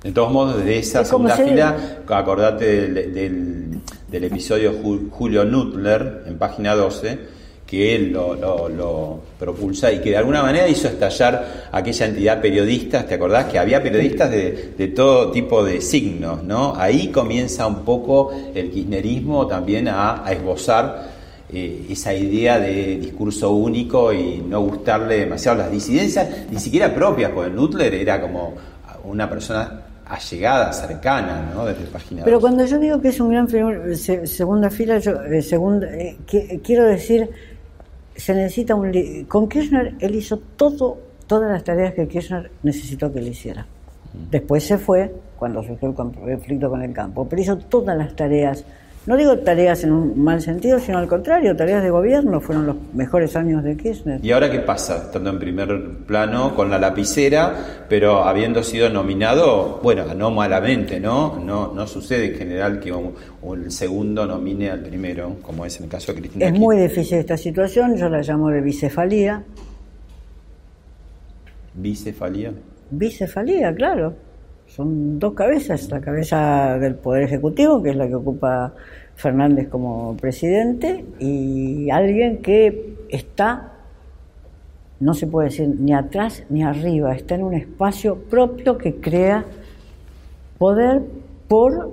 [SPEAKER 1] De todos modos, desde esa
[SPEAKER 2] Es
[SPEAKER 1] segunda fila, acordate del, del- del episodio Ju- Julio Nutler en página 12, que él lo, lo- lo propulsa y que de alguna manera hizo estallar aquella entidad periodistas, ¿te acordás? Que había periodistas de, de todo tipo de signos, ¿no? Ahí comienza un poco el kirchnerismo también a, a esbozar eh, esa idea de discurso único y no gustarle demasiado las disidencias, ni siquiera propias, porque Nutler era como una persona allegada, cercana, ¿no? Desde página
[SPEAKER 2] Pero
[SPEAKER 1] 12.
[SPEAKER 2] cuando yo digo que es un gran figu- se- segunda fila, yo eh, segunda, eh, qui- quiero decir, se necesita un... Con Kirchner él hizo todo, todas las tareas que Kirchner necesitó que él hiciera. Después se fue cuando surgió el conflicto con el campo, pero hizo todas las tareas. No digo tareas en un mal sentido, sino al contrario, tareas de gobierno fueron los mejores años de Kirchner.
[SPEAKER 1] ¿Y ahora qué pasa? Estando en primer plano con la lapicera, pero habiendo sido nominado, bueno, anómalamente, ¿no? No, no sucede en general que un, un segundo nomine al primero, como es en el caso de Cristina.
[SPEAKER 2] Es
[SPEAKER 1] Kirchner.
[SPEAKER 2] muy difícil esta situación, yo la llamo de bicefalía.
[SPEAKER 1] Bicefalía.
[SPEAKER 2] Bicefalía, claro. Son dos cabezas, la cabeza del Poder Ejecutivo, que es la que ocupa Fernández como presidente, y alguien que está, no se puede decir ni atrás ni arriba, está en un espacio propio que crea poder por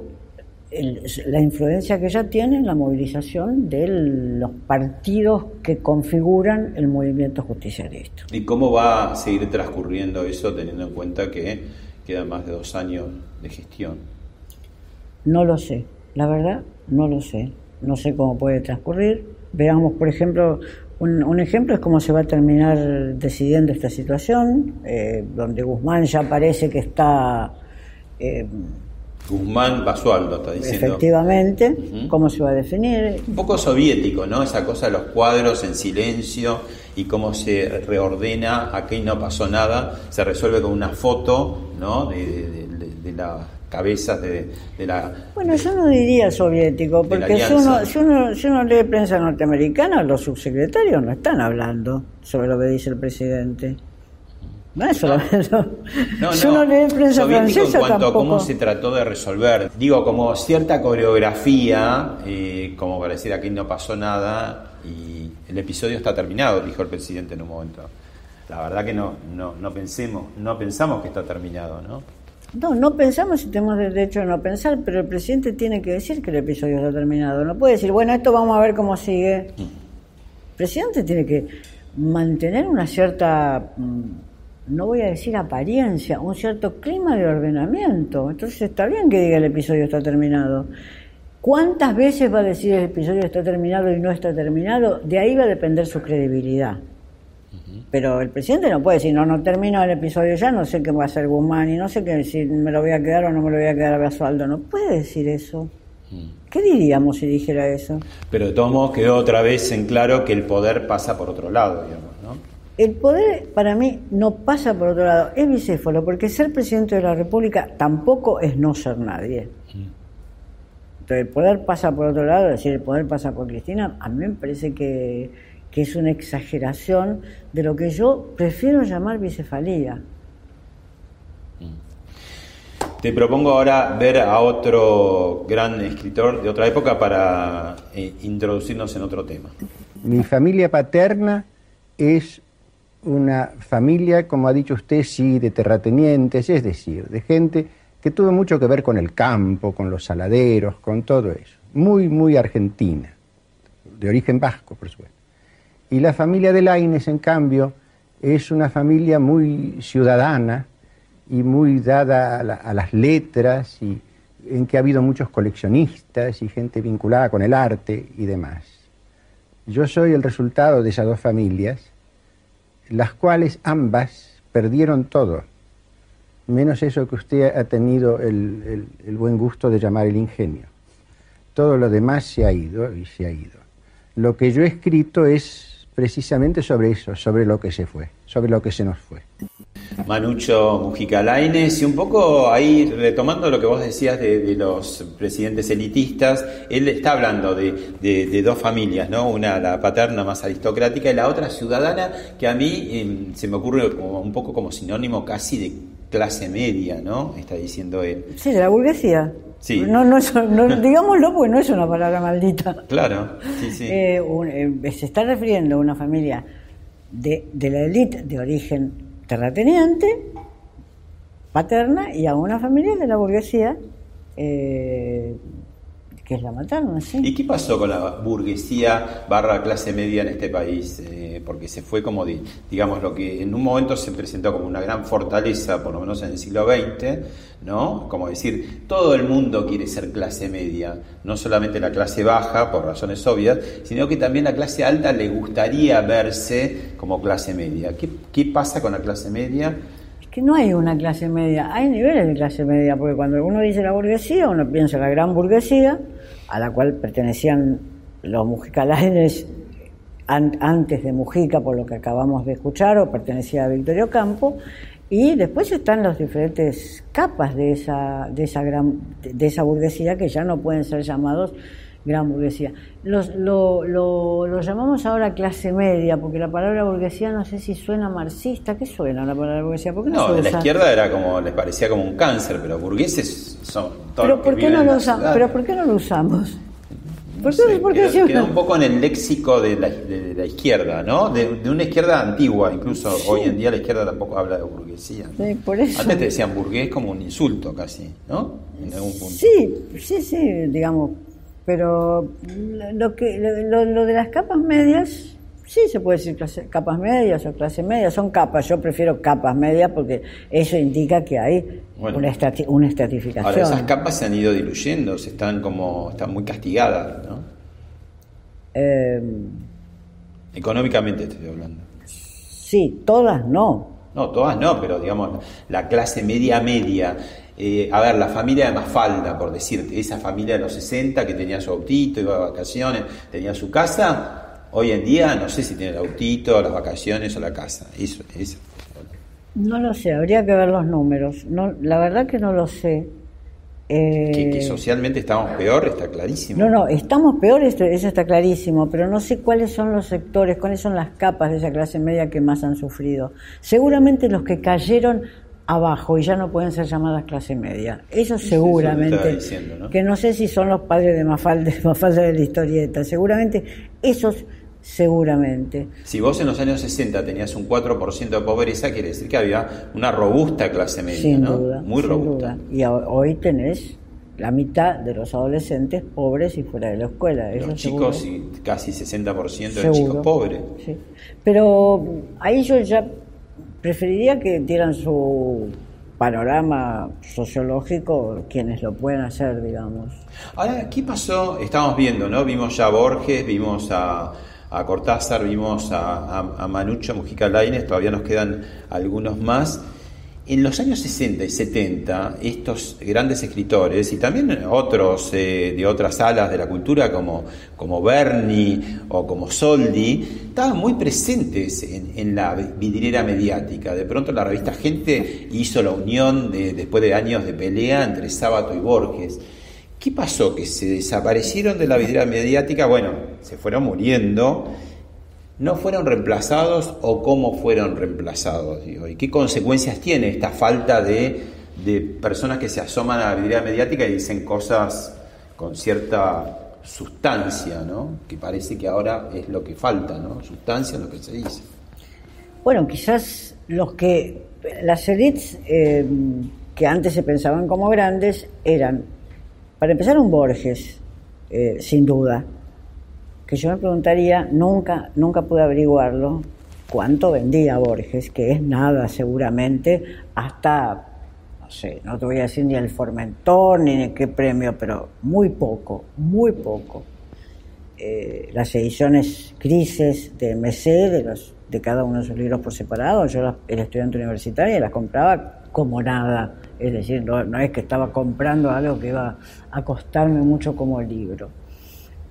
[SPEAKER 2] la influencia que ella tiene en la movilización de los partidos que configuran el movimiento justicialista.
[SPEAKER 1] ¿Y cómo va a seguir transcurriendo eso teniendo en cuenta que quedan más de dos años de gestión?
[SPEAKER 2] No lo sé, la verdad, no lo sé. No sé cómo puede transcurrir. Veamos, por ejemplo, un, un ejemplo es cómo se va a terminar decidiendo esta situación, eh, donde Guzmán ya parece que está eh,
[SPEAKER 1] Guzmán Basualdo está diciendo.
[SPEAKER 2] efectivamente,
[SPEAKER 1] Ujú.
[SPEAKER 2] cómo se va a definir.
[SPEAKER 1] Un poco soviético, ¿no? Esa cosa de los cuadros en silencio y cómo se reordena, aquí no pasó nada, se resuelve con una foto, ¿no? De, de- de- de las cabezas de, de la...
[SPEAKER 2] Bueno, yo no diría soviético,
[SPEAKER 1] la
[SPEAKER 2] porque si uno, si, uno, si uno lee prensa norteamericana, los subsecretarios no están hablando sobre lo que dice el presidente. No es solamente eso.
[SPEAKER 1] No,
[SPEAKER 2] si
[SPEAKER 1] no,
[SPEAKER 2] uno lee prensa
[SPEAKER 1] soviético
[SPEAKER 2] francesa,
[SPEAKER 1] en cuanto a
[SPEAKER 2] tampoco...
[SPEAKER 1] cómo se trató de resolver. Digo, como cierta coreografía, eh, como para decir aquí no pasó nada y el episodio está terminado, dijo el presidente en un momento. La verdad que no, no, no pensemos, no pensamos que está terminado, ¿no?
[SPEAKER 2] No, no pensamos si tenemos derecho a no pensar, pero el presidente tiene que decir que el episodio está terminado. No puede decir, bueno, esto vamos a ver cómo sigue. El presidente tiene que mantener una cierta, mm, no voy a decir apariencia, un cierto clima de ordenamiento. Entonces está bien que diga el episodio está terminado. ¿Cuántas veces va a decir el episodio está terminado y no está terminado? De ahí va a depender su credibilidad. Pero el presidente no puede decir, no, no termino el episodio ya, no sé qué va a hacer Guzmán y no sé qué, si me lo voy a quedar o no me lo voy a quedar a Basualdo. No puede decir eso. ¿Qué diríamos si dijera eso?
[SPEAKER 1] Pero de todos modos quedó otra vez en claro que el poder pasa por otro lado, digamos, ¿no?
[SPEAKER 2] El poder para mí no pasa por otro lado, es bicéfalo, porque ser presidente de la República tampoco es no ser nadie. Entonces el poder pasa por otro lado, es decir, el poder pasa por Cristina, a mí me parece que, que es una exageración de lo que yo prefiero llamar bicefalía.
[SPEAKER 1] Te propongo ahora ver a otro gran escritor de otra época para eh, introducirnos en otro tema.
[SPEAKER 10] Mi familia paterna es una familia, como ha dicho usted, sí, de terratenientes, es decir, de gente que tuvo mucho que ver con el campo, con los saladeros, con todo eso. Muy, muy argentina, de origen vasco, por supuesto. Y la familia de Laines, en cambio, es una familia muy ciudadana, y muy dada a, a las letras y en que ha habido muchos coleccionistas y gente vinculada con el arte y demás. Yo soy el resultado de esas dos familias, las cuales ambas perdieron todo, menos eso que usted ha tenido el, el- buen gusto de llamar el ingenio. Todo lo demás se ha ido y se ha ido. Lo que yo he escrito es precisamente sobre eso, sobre lo que se fue, sobre lo que se nos fue.
[SPEAKER 1] Manucho Mujica Lainez, y un poco ahí retomando lo que vos decías de, los presidentes elitistas, él está hablando de, de- de dos familias, ¿no? Una la paterna más aristocrática y la otra ciudadana, que a mí eh, se me ocurre como un poco como sinónimo casi de clase media, ¿no? Está diciendo él.
[SPEAKER 2] Sí, de la burguesía.
[SPEAKER 1] Sí.
[SPEAKER 2] No, no, es- no- <laughs> digámoslo, porque no es una palabra maldita.
[SPEAKER 1] Claro, sí, sí.
[SPEAKER 2] Eh, un- eh, se está refiriendo a una familia de, de la élite de origen terrateniente, paterna, y a una familia de la burguesía, eh, que la materna, sí.
[SPEAKER 1] ¿Y qué pasó con la burguesía barra clase media en este país? Eh, porque se fue como, di- digamos, lo que en un momento se presentó como una gran fortaleza, por lo menos en el siglo XX, ¿no? Como decir, todo el mundo quiere ser clase media, no solamente la clase baja, por razones obvias, sino que también la clase alta le gustaría verse como clase media. ¿Qué, qué pasa con la clase media?
[SPEAKER 2] Que no hay una clase media, hay niveles de clase media, porque cuando uno dice la burguesía, uno piensa en la gran burguesía, a la cual pertenecían los mujicalaines an- antes de Mujica, por lo que acabamos de escuchar, o pertenecía a Victorio Campo, y después están las diferentes capas de esa, de esa gran, de esa burguesía que ya no pueden ser llamados gran burguesía. Los, lo, lo, lo llamamos ahora clase media, porque la palabra burguesía no sé si suena marxista. ¿Qué suena la palabra burguesía? ¿Por qué no,
[SPEAKER 1] de la izquierda era como, les parecía como un cáncer, pero burgueses son todos
[SPEAKER 2] Pero
[SPEAKER 1] los que
[SPEAKER 2] ¿por, qué no lo
[SPEAKER 1] la
[SPEAKER 2] usa-
[SPEAKER 1] ciudad.
[SPEAKER 2] ¿Pero por qué no lo usamos? ¿Por qué,
[SPEAKER 1] sé,
[SPEAKER 2] por qué
[SPEAKER 1] queda, un poco en el léxico de la, de- de la izquierda, ¿no? De, de una izquierda antigua, incluso hoy en día la izquierda tampoco habla de burguesía. ¿no?
[SPEAKER 2] Sí, por eso.
[SPEAKER 1] Antes te decían burgués como un insulto casi, ¿no? En algún punto.
[SPEAKER 2] Sí, sí, sí, digamos. Pero lo, que, lo, lo de las capas medias, sí se puede decir clase- capas medias o clase media, son capas. Yo prefiero capas medias porque eso indica que hay
[SPEAKER 1] Bueno.
[SPEAKER 2] una, estrati- una estratificación.
[SPEAKER 1] Ahora esas capas se han ido diluyendo, se están como, están muy castigadas, ¿no?
[SPEAKER 2] Eh,
[SPEAKER 1] Económicamente estoy hablando.
[SPEAKER 2] sí, todas no.
[SPEAKER 1] No, todas no, pero digamos, la clase media media. Eh, a ver, la familia de Mafalda, por decirte, esa familia de los 60 que tenía su autito, iba de vacaciones, tenía su casa, hoy en día no sé si tiene el autito, las vacaciones o la casa. Eso, eso.
[SPEAKER 2] No lo sé, habría que ver los números. No, la verdad que no lo sé. Eh,
[SPEAKER 1] Que, que socialmente estamos peor, está clarísimo.
[SPEAKER 2] No, no, estamos peor, esto- eso está clarísimo, pero no sé cuáles son los sectores, cuáles son las capas de esa clase media que más han sufrido. Seguramente los que cayeron abajo y ya no pueden ser llamadas clase media. Eso
[SPEAKER 1] eso
[SPEAKER 2] seguramente.
[SPEAKER 1] estaba diciendo, ¿no?
[SPEAKER 2] Que no sé si son los padres de Mafalda, <laughs> Mafalda de la historieta. Seguramente, esos seguramente.
[SPEAKER 1] Si vos en los años 60 tenías un 4% de pobreza, quiere decir que había una robusta clase media,
[SPEAKER 2] sin
[SPEAKER 1] ¿no?
[SPEAKER 2] duda.
[SPEAKER 1] Muy
[SPEAKER 2] sin
[SPEAKER 1] robusta.
[SPEAKER 2] duda. Y ho- hoy tenés la mitad de los adolescentes pobres y fuera de la escuela. Eso
[SPEAKER 1] Los
[SPEAKER 2] seguro.
[SPEAKER 1] chicos, y casi 60% de chicos pobres.
[SPEAKER 2] Sí. Pero ahí yo ya preferiría que dieran su panorama sociológico quienes lo pueden hacer, digamos.
[SPEAKER 1] Ahora, ¿qué pasó? Estamos viendo, ¿no? Vimos ya a Borges, vimos a, a Cortázar, vimos a, a- Manucho Mujica Lainez, todavía nos quedan algunos más. En los años 60 y 70, estos grandes escritores y también otros eh, de otras alas de la cultura como, como Berni o como Soldi, estaban muy presentes en, en la vidriera mediática. De pronto la revista Gente hizo la unión de- después de años de pelea entre Sábato y Borges. ¿Qué pasó? Que se desaparecieron de la vidriera mediática, bueno, se fueron muriendo no fueron reemplazados o cómo fueron reemplazados? ¿Y qué consecuencias tiene esta falta de, de personas que se asoman a la vidriera mediática y dicen cosas con cierta sustancia, ¿no? que parece que ahora es lo que falta, ¿no? sustancia en lo que se dice?
[SPEAKER 2] Bueno, quizás los que, las élites eh, que antes se pensaban como grandes eran, para empezar, un Borges, eh, sin duda, que yo me preguntaría, nunca, nunca pude averiguarlo, cuánto vendía Borges, que es nada seguramente, hasta, no sé, no te voy a decir ni el Formentor, ni qué premio, pero muy poco, muy poco. Eh, las ediciones grises de MC, de, los, de cada uno de sus libros por separado, yo las- era estudiante universitaria y las compraba como nada, es decir, no, no es que estaba comprando algo que iba a costarme mucho como libro.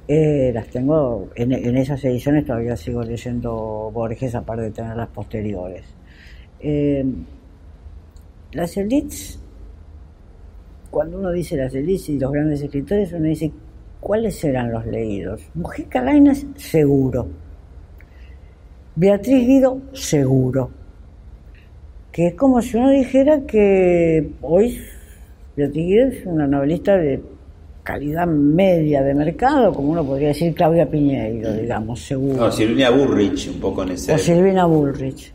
[SPEAKER 2] Eh, las tengo, en, esas ediciones todavía sigo leyendo Borges, aparte de tener las posteriores. Eh, las elites, cuando uno dice las elites y los grandes escritores, uno dice, ¿cuáles eran los leídos? Mujica Lainez, seguro. Beatriz Guido, seguro. Que es como si uno dijera que hoy Beatriz Guido es una novelista de calidad media de mercado, como uno podría decir Claudia Piñeiro, digamos, seguro.
[SPEAKER 1] No, Silvina Burrich, un poco en ese.
[SPEAKER 2] o Silvina Bullrich.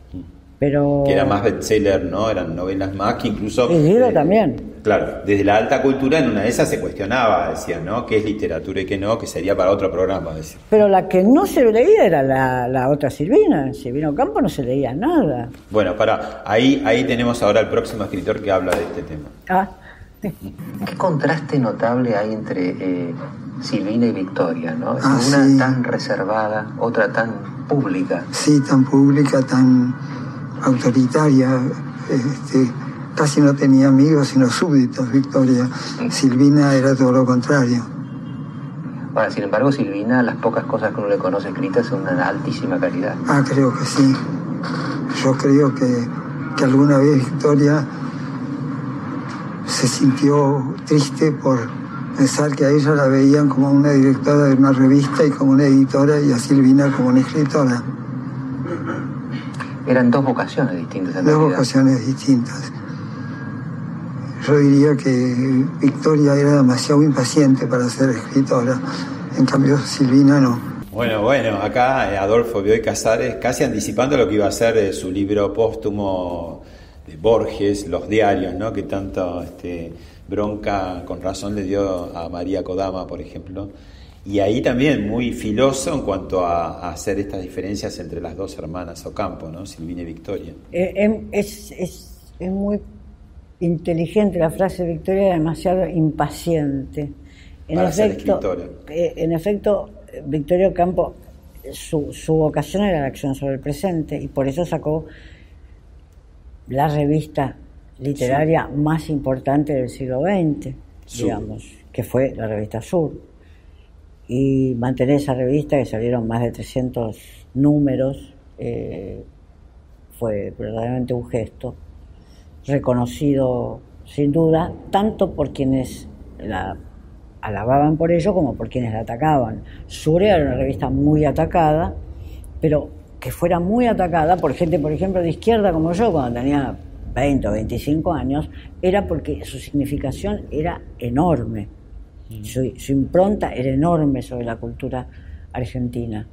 [SPEAKER 2] Pero...
[SPEAKER 1] que era más bestseller, ¿no? Eran novelas más que incluso.
[SPEAKER 2] Y Guido
[SPEAKER 1] eh,
[SPEAKER 2] también.
[SPEAKER 1] Claro, desde la alta cultura en una de esas se cuestionaba, decían, ¿no? ¿Qué es literatura y qué no? Que sería para otro programa, decían.
[SPEAKER 2] Pero la que no se leía era la, la otra Silvina. Silvina Ocampo no se leía nada.
[SPEAKER 1] Bueno, para ahí, ahí tenemos ahora el próximo escritor que habla de este tema.
[SPEAKER 2] Ah,
[SPEAKER 11] ¿Qué contraste notable hay entre eh, Silvina y Victoria, ¿no?
[SPEAKER 12] Ah,
[SPEAKER 11] Una
[SPEAKER 12] sí.
[SPEAKER 11] tan reservada, otra tan pública.
[SPEAKER 12] Sí, tan pública, tan autoritaria. Este, casi no tenía amigos, sino súbditos, Victoria. Silvina era todo lo contrario.
[SPEAKER 11] Ahora, sin embargo, Silvina, las pocas cosas que uno le conoce escritas son de una altísima calidad.
[SPEAKER 12] Ah, creo que sí. Yo creo que, que alguna vez Victoria se sintió triste por pensar que a ella la veían como una directora de una revista y como una editora y a Silvina como una escritora.
[SPEAKER 11] Eran dos vocaciones distintas en
[SPEAKER 12] Dos
[SPEAKER 11] realidad.
[SPEAKER 12] vocaciones distintas. Yo diría que Victoria era demasiado impaciente para ser escritora, en cambio Silvina no.
[SPEAKER 1] Bueno, bueno, acá Adolfo Bioy Casares, casi anticipando lo que iba a ser eh, su libro póstumo de Borges, Los Diarios, ¿no? Que tanto este, bronca con razón le dio a María Kodama, por ejemplo. Y ahí también muy filoso en cuanto a, a hacer estas diferencias entre las dos hermanas Ocampo, ¿no? Silvina y Victoria.
[SPEAKER 2] Eh, em, es, es, es muy inteligente la frase de Victoria, demasiado impaciente. En
[SPEAKER 1] Para
[SPEAKER 2] efecto, eh, en efecto, Victoria Ocampo, su, su vocación era la acción sobre el presente y por eso sacó la revista literaria más importante del siglo XX,
[SPEAKER 1] Sur.
[SPEAKER 2] digamos, que fue la revista Sur. Y mantener esa revista, que salieron más de 300 números, eh, fue verdaderamente un gesto reconocido sin duda, tanto por quienes la alababan por ello como por quienes la atacaban. Sur era una revista muy atacada, pero que fuera muy atacada por gente, por ejemplo, de izquierda como yo, cuando tenía 20 o 25 años, era porque su significación era enorme. Su, su impronta era enorme sobre la cultura argentina.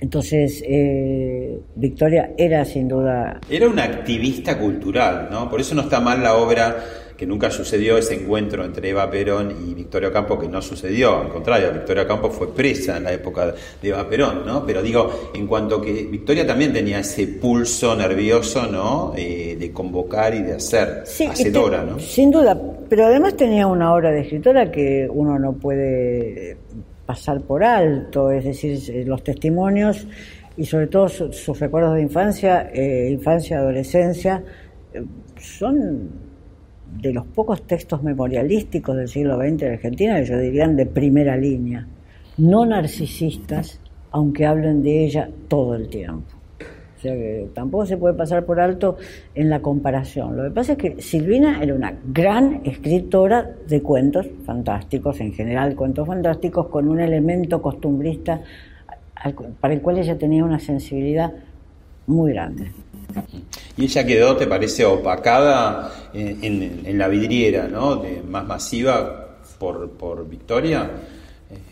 [SPEAKER 2] Entonces, eh, Victoria era sin duda
[SPEAKER 1] Era una activista cultural, ¿no? Por eso no está mal la obra que nunca sucedió ese encuentro entre Eva Perón y Victoria Ocampo, que no sucedió, al contrario, Victoria Ocampo fue presa en la época de Eva Perón, ¿no? Pero digo, en cuanto que Victoria también tenía ese pulso nervioso, ¿no? Eh, de convocar y de hacer,
[SPEAKER 2] Sí,
[SPEAKER 1] hacedora, ¿no?
[SPEAKER 2] Sin duda, pero además tenía una obra de escritora que uno no puede pasar por alto, es decir, eh, los testimonios y sobre todo su- sus recuerdos de infancia, eh, infancia, adolescencia, son de los pocos textos memorialísticos del siglo XX de Argentina yo dirían de primera línea, no narcisistas, aunque hablen de ella todo el tiempo. O sea que tampoco se puede pasar por alto en la comparación. Lo que pasa es que Silvina era una gran escritora de cuentos fantásticos, en general cuentos fantásticos, con un elemento costumbrista para el cual ella tenía una sensibilidad muy grande.
[SPEAKER 1] Y ella quedó, ¿te parece, opacada en, en- en la vidriera, ¿no? De, más masiva por, por Victoria.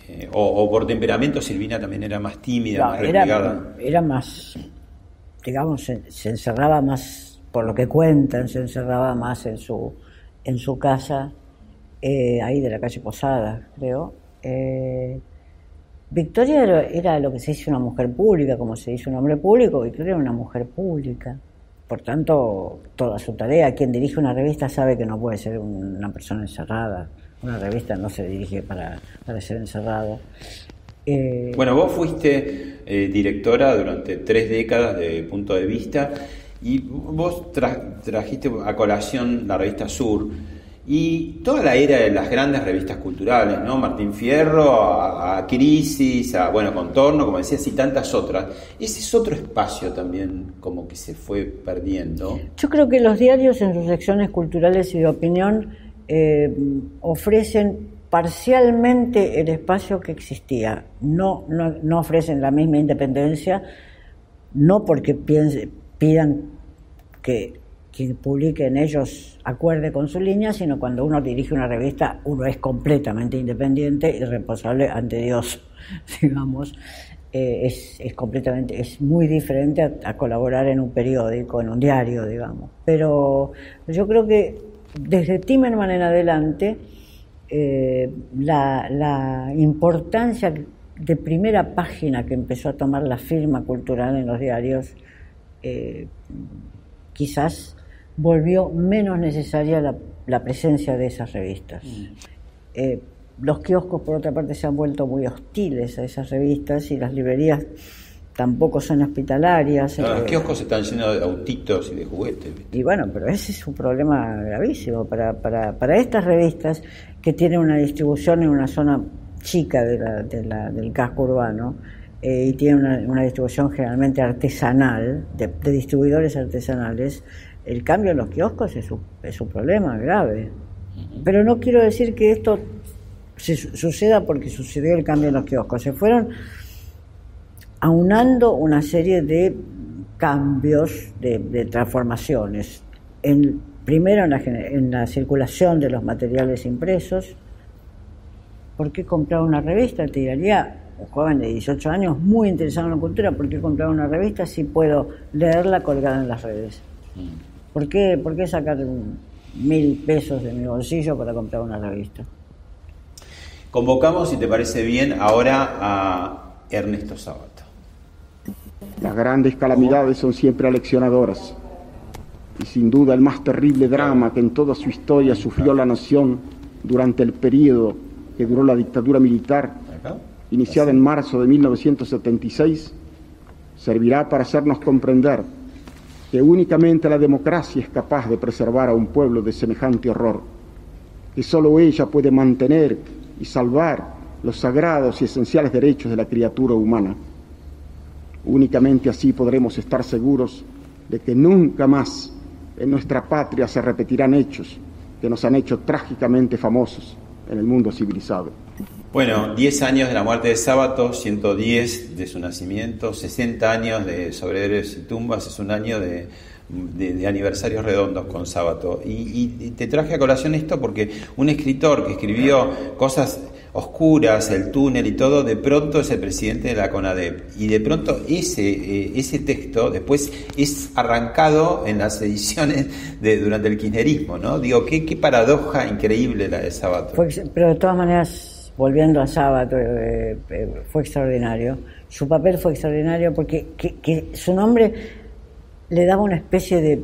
[SPEAKER 1] Eh, o, o por temperamento, Silvina también era más tímida,
[SPEAKER 2] No,
[SPEAKER 1] más
[SPEAKER 2] era, era más, digamos, se, se encerraba más, por lo que cuentan, se encerraba más en su, en su casa, eh, ahí de la calle Posada, creo. Eh, Victoria era, lo que se dice una mujer pública, como se dice un hombre público, Victoria era una mujer pública. Por tanto, toda su tarea, quien dirige una revista sabe que no puede ser un- una persona encerrada. Una revista no se dirige para, para ser encerrada. Eh,
[SPEAKER 1] Bueno, vos fuiste eh, directora durante tres décadas de Punto de Vista y vos tra- trajiste a colación la revista Sur y toda la era de las grandes revistas culturales, ¿no? Martín Fierro, a, Crisis, a, bueno, Contorno, como decías, y tantas otras. Ese es otro espacio también como que se fue perdiendo.
[SPEAKER 2] Yo creo que los diarios en sus secciones culturales y de opinión eh, ofrecen parcialmente el espacio que existía. No, no, no ofrecen la misma independencia, no porque piense- pidan que quien publique en ellos acuerde con su línea, sino cuando uno dirige una revista, uno es completamente independiente y responsable ante Dios, <laughs> digamos. Eh, es, es completamente, es muy diferente a, a colaborar en un periódico, en un diario, digamos. Pero yo creo que desde Timerman en adelante, eh, la, la importancia de primera página que empezó a tomar la firma cultural en los diarios, eh, quizás volvió menos necesaria la, la presencia de esas revistas. Eh, los kioscos, por otra parte, se han vuelto muy hostiles a esas revistas y las librerías tampoco son hospitalarias.
[SPEAKER 1] Ahora,
[SPEAKER 2] Eh,
[SPEAKER 1] los kioscos están llenos de autitos y de juguetes. ¿viste?
[SPEAKER 2] y bueno, pero ese es un problema gravísimo para, para, para estas revistas que tienen una distribución en una zona chica de la- de la- del casco urbano eh, y tienen una, una distribución generalmente artesanal, de, de distribuidores artesanales, el cambio en los kioscos es un, es un problema grave. Pero no quiero decir que esto se su- suceda porque sucedió el cambio en los kioscos. Se fueron aunando una serie de cambios, de, de transformaciones. En, primero en la, en la circulación de los materiales impresos. ¿Por qué comprar una revista? Te diría, un joven de 18 años muy interesado en la cultura, ¿por qué comprar una revista si puedo leerla colgada en las redes? ¿Por qué, por qué sacar mil pesos de mi bolsillo para comprar una revista?
[SPEAKER 1] Convocamos, si te parece bien, ahora a Ernesto Sabato.
[SPEAKER 13] Las grandes calamidades son siempre aleccionadoras. Y sin duda el más terrible drama que en toda su historia sufrió la nación durante el periodo que duró la dictadura militar, iniciada en marzo de 1976, servirá para hacernos comprender que únicamente la democracia es capaz de preservar a un pueblo de semejante horror, que sólo ella puede mantener y salvar los sagrados y esenciales derechos de la criatura humana. Únicamente así podremos estar seguros de que nunca más en nuestra patria se repetirán hechos que nos han hecho trágicamente famosos en el mundo civilizado.
[SPEAKER 1] Bueno, 10 años de la muerte de Sábato, 110 de su nacimiento, 60 años de Sobre y Tumbas, es un año de, de- de aniversarios redondos con Sábato. Y, y- y te traje a colación esto porque un escritor que escribió cosas oscuras, el túnel y todo, de pronto es el presidente de la CONADEP. Y de pronto ese, eh, ese texto después es arrancado en las ediciones de, durante el kirchnerismo, ¿no? Digo, qué, qué paradoja increíble la de Sábato.
[SPEAKER 2] Fue ex- pero de todas maneras, volviendo a Sábato, eh, eh, fue extraordinario. Su papel fue extraordinario porque que, que su nombre le daba una especie de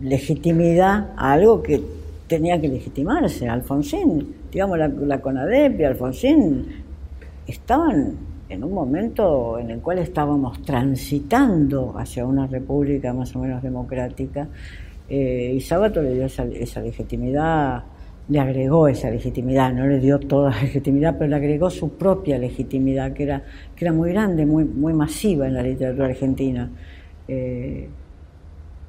[SPEAKER 2] legitimidad a algo que tenía que legitimarse. Alfonsín, digamos, la, la CONADEP y Alfonsín estaban en un momento en el cual estábamos transitando hacia una república más o menos democrática eh, y Sábato le dio esa, esa legitimidad, le agregó esa legitimidad, no le dio toda la legitimidad, pero le agregó su propia legitimidad, que era, que era muy grande, muy, muy masiva en la literatura argentina. Eh,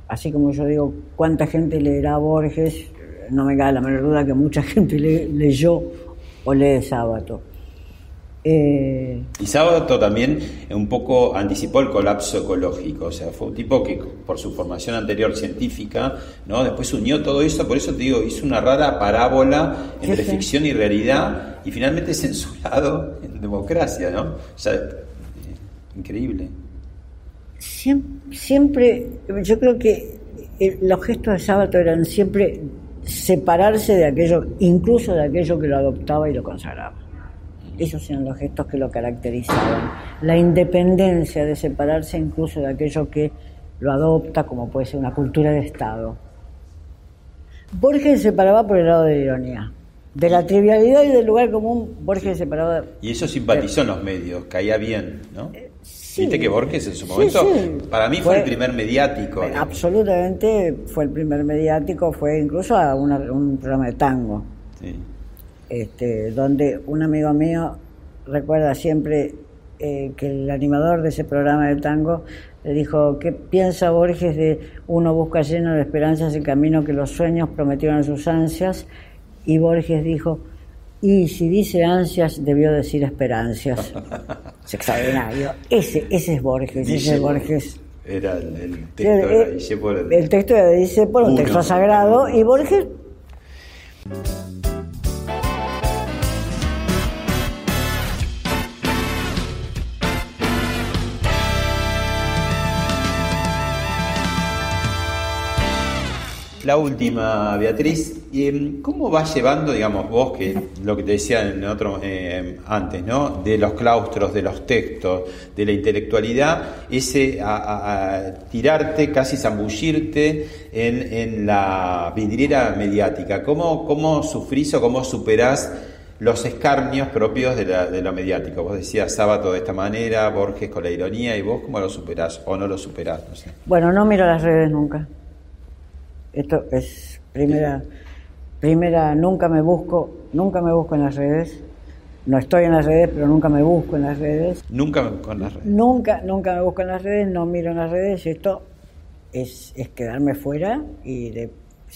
[SPEAKER 2] así como yo digo, ¿cuánta gente leerá a Borges? No me cabe la menor duda que mucha <laughs> gente le- leyó o lee Sábato. Eh,
[SPEAKER 1] y Sábato también un poco anticipó el colapso ecológico, o sea, fue un tipo que por su formación anterior científica, ¿no? Después unió todo eso, por eso te digo, hizo una rara parábola entre
[SPEAKER 2] Sí, sí.
[SPEAKER 1] ficción y realidad y finalmente <laughs> censurado en democracia, ¿no? O sea, eh, increíble.
[SPEAKER 2] Siempre, siempre, yo creo que eh, los gestos de sábado eran siempre separarse de aquello, incluso de aquello que lo adoptaba y lo consagraba. Esos eran los gestos que lo caracterizaban. La independencia de separarse incluso de aquello que lo adopta, como puede ser una cultura de Estado. Borges se separaba por el lado de la ironía. De la trivialidad y del lugar común, Borges se separaba
[SPEAKER 1] Y eso simpatizó en los medios, caía bien, ¿no?
[SPEAKER 2] sí.
[SPEAKER 1] Viste que Borges en su
[SPEAKER 2] Sí,
[SPEAKER 1] momento,
[SPEAKER 2] sí.
[SPEAKER 1] para mí fue,
[SPEAKER 2] Fue-
[SPEAKER 1] el primer mediático.
[SPEAKER 2] Absolutamente fue el primer mediático, fue incluso a una- un programa de tango,
[SPEAKER 1] Sí.
[SPEAKER 2] Este, donde un amigo mío recuerda siempre eh, que el animador de ese programa de tango le dijo, ¿qué piensa Borges de uno busca lleno de esperanzas el camino que los sueños prometieron a sus ansias? Y Borges dijo, y si dice ansias, debió decir esperancias. <laughs> es extraordinario. Ese, ese es Borges, ese
[SPEAKER 1] Dice
[SPEAKER 2] es Borges.
[SPEAKER 1] Era el, el texto
[SPEAKER 2] Eh,
[SPEAKER 1] era
[SPEAKER 2] eh,
[SPEAKER 1] dice por el-
[SPEAKER 2] El texto era de Discépolo, un texto sagrado, y Borges
[SPEAKER 1] La última, Beatriz, em, ¿cómo vas llevando, digamos, vos, que lo que te decía en otro, eh, antes, ¿no? De los claustros, de los textos, de la intelectualidad, ese a, a- a tirarte, casi zambullirte en, en la vidriera mediática? ¿Cómo, ¿Cómo sufrís o cómo superás los escarnios propios de, la, de lo mediático? Vos decías Sábato de esta manera, Borges con la ironía, ¿y vos cómo lo superás o no lo superás? No sé.
[SPEAKER 2] Bueno, no miro las redes nunca. Esto es primera, primera, nunca me busco, nunca me busco en las redes. No estoy en las redes, pero nunca me busco en las redes.
[SPEAKER 1] Nunca con las redes.
[SPEAKER 2] Nunca, nunca me busco en las redes, no miro en las redes. Esto es, es quedarme fuera y de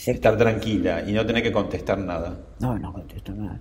[SPEAKER 1] Estar tranquila y no tener que contestar nada.
[SPEAKER 2] No, no contesto nada.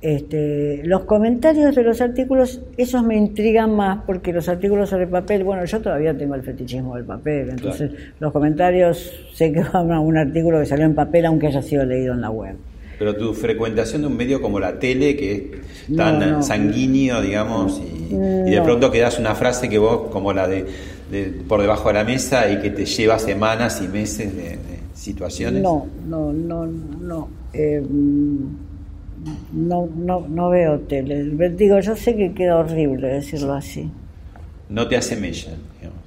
[SPEAKER 2] Este, los comentarios de los artículos, esos me intrigan más porque los artículos sobre papel, bueno, yo todavía tengo el fetichismo del papel, entonces los comentarios sé que <laughs> van a un artículo que salió en papel aunque haya sido leído en la web.
[SPEAKER 1] Pero tu frecuentación de un medio como la tele, que es tan
[SPEAKER 2] No, no.
[SPEAKER 1] sanguíneo, digamos, y, y de pronto quedas una frase que vos, como la de, de por debajo de la mesa, y que te lleva semanas y meses de, de situaciones.
[SPEAKER 2] No, no, no, no. eh, no, no, no veo tele. Digo, yo sé que queda horrible decirlo así.
[SPEAKER 1] No te mella, digamos.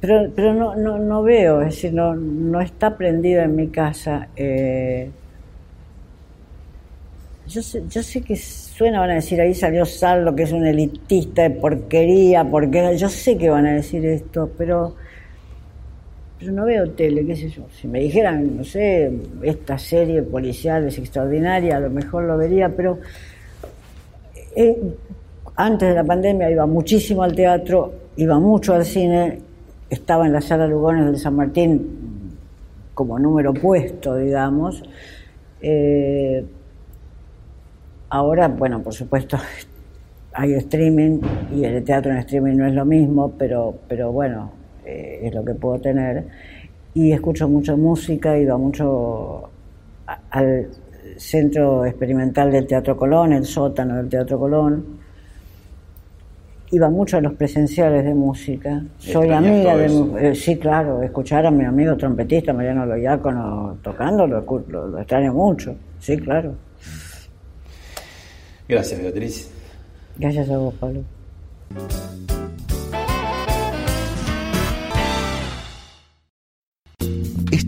[SPEAKER 2] Pero, pero no, no, no veo, es decir, no, no está prendido en mi casa. eh. yo, sé, yo sé que suena, van a decir, ahí salió Saldo, que es un elitista de porquería, porque yo sé que van a decir esto, pero, pero no veo tele, qué sé yo. Si me dijeran, no sé, esta serie policial es extraordinaria, a lo mejor lo vería, pero eh, antes de la pandemia iba muchísimo al teatro, iba mucho al cine, estaba en la sala Lugones del San Martín como número puesto, digamos. Eh, ahora, bueno, por supuesto, <laughs> hay streaming y el teatro en streaming no es lo mismo, pero, pero bueno, eh, es lo que puedo tener. Y escucho mucho música, iba mucho a- al Centro Experimental del Teatro Colón, el sótano del Teatro Colón. Iba mucho a los presenciales de música. Soy
[SPEAKER 1] ¿Extrañas
[SPEAKER 2] amiga de... eh, sí, claro, escuchar a mi amigo trompetista Mariano Loyácono tocando lo, lo- lo extraño mucho. Sí, claro.
[SPEAKER 1] Gracias, Beatriz.
[SPEAKER 2] Gracias a vos, Pablo.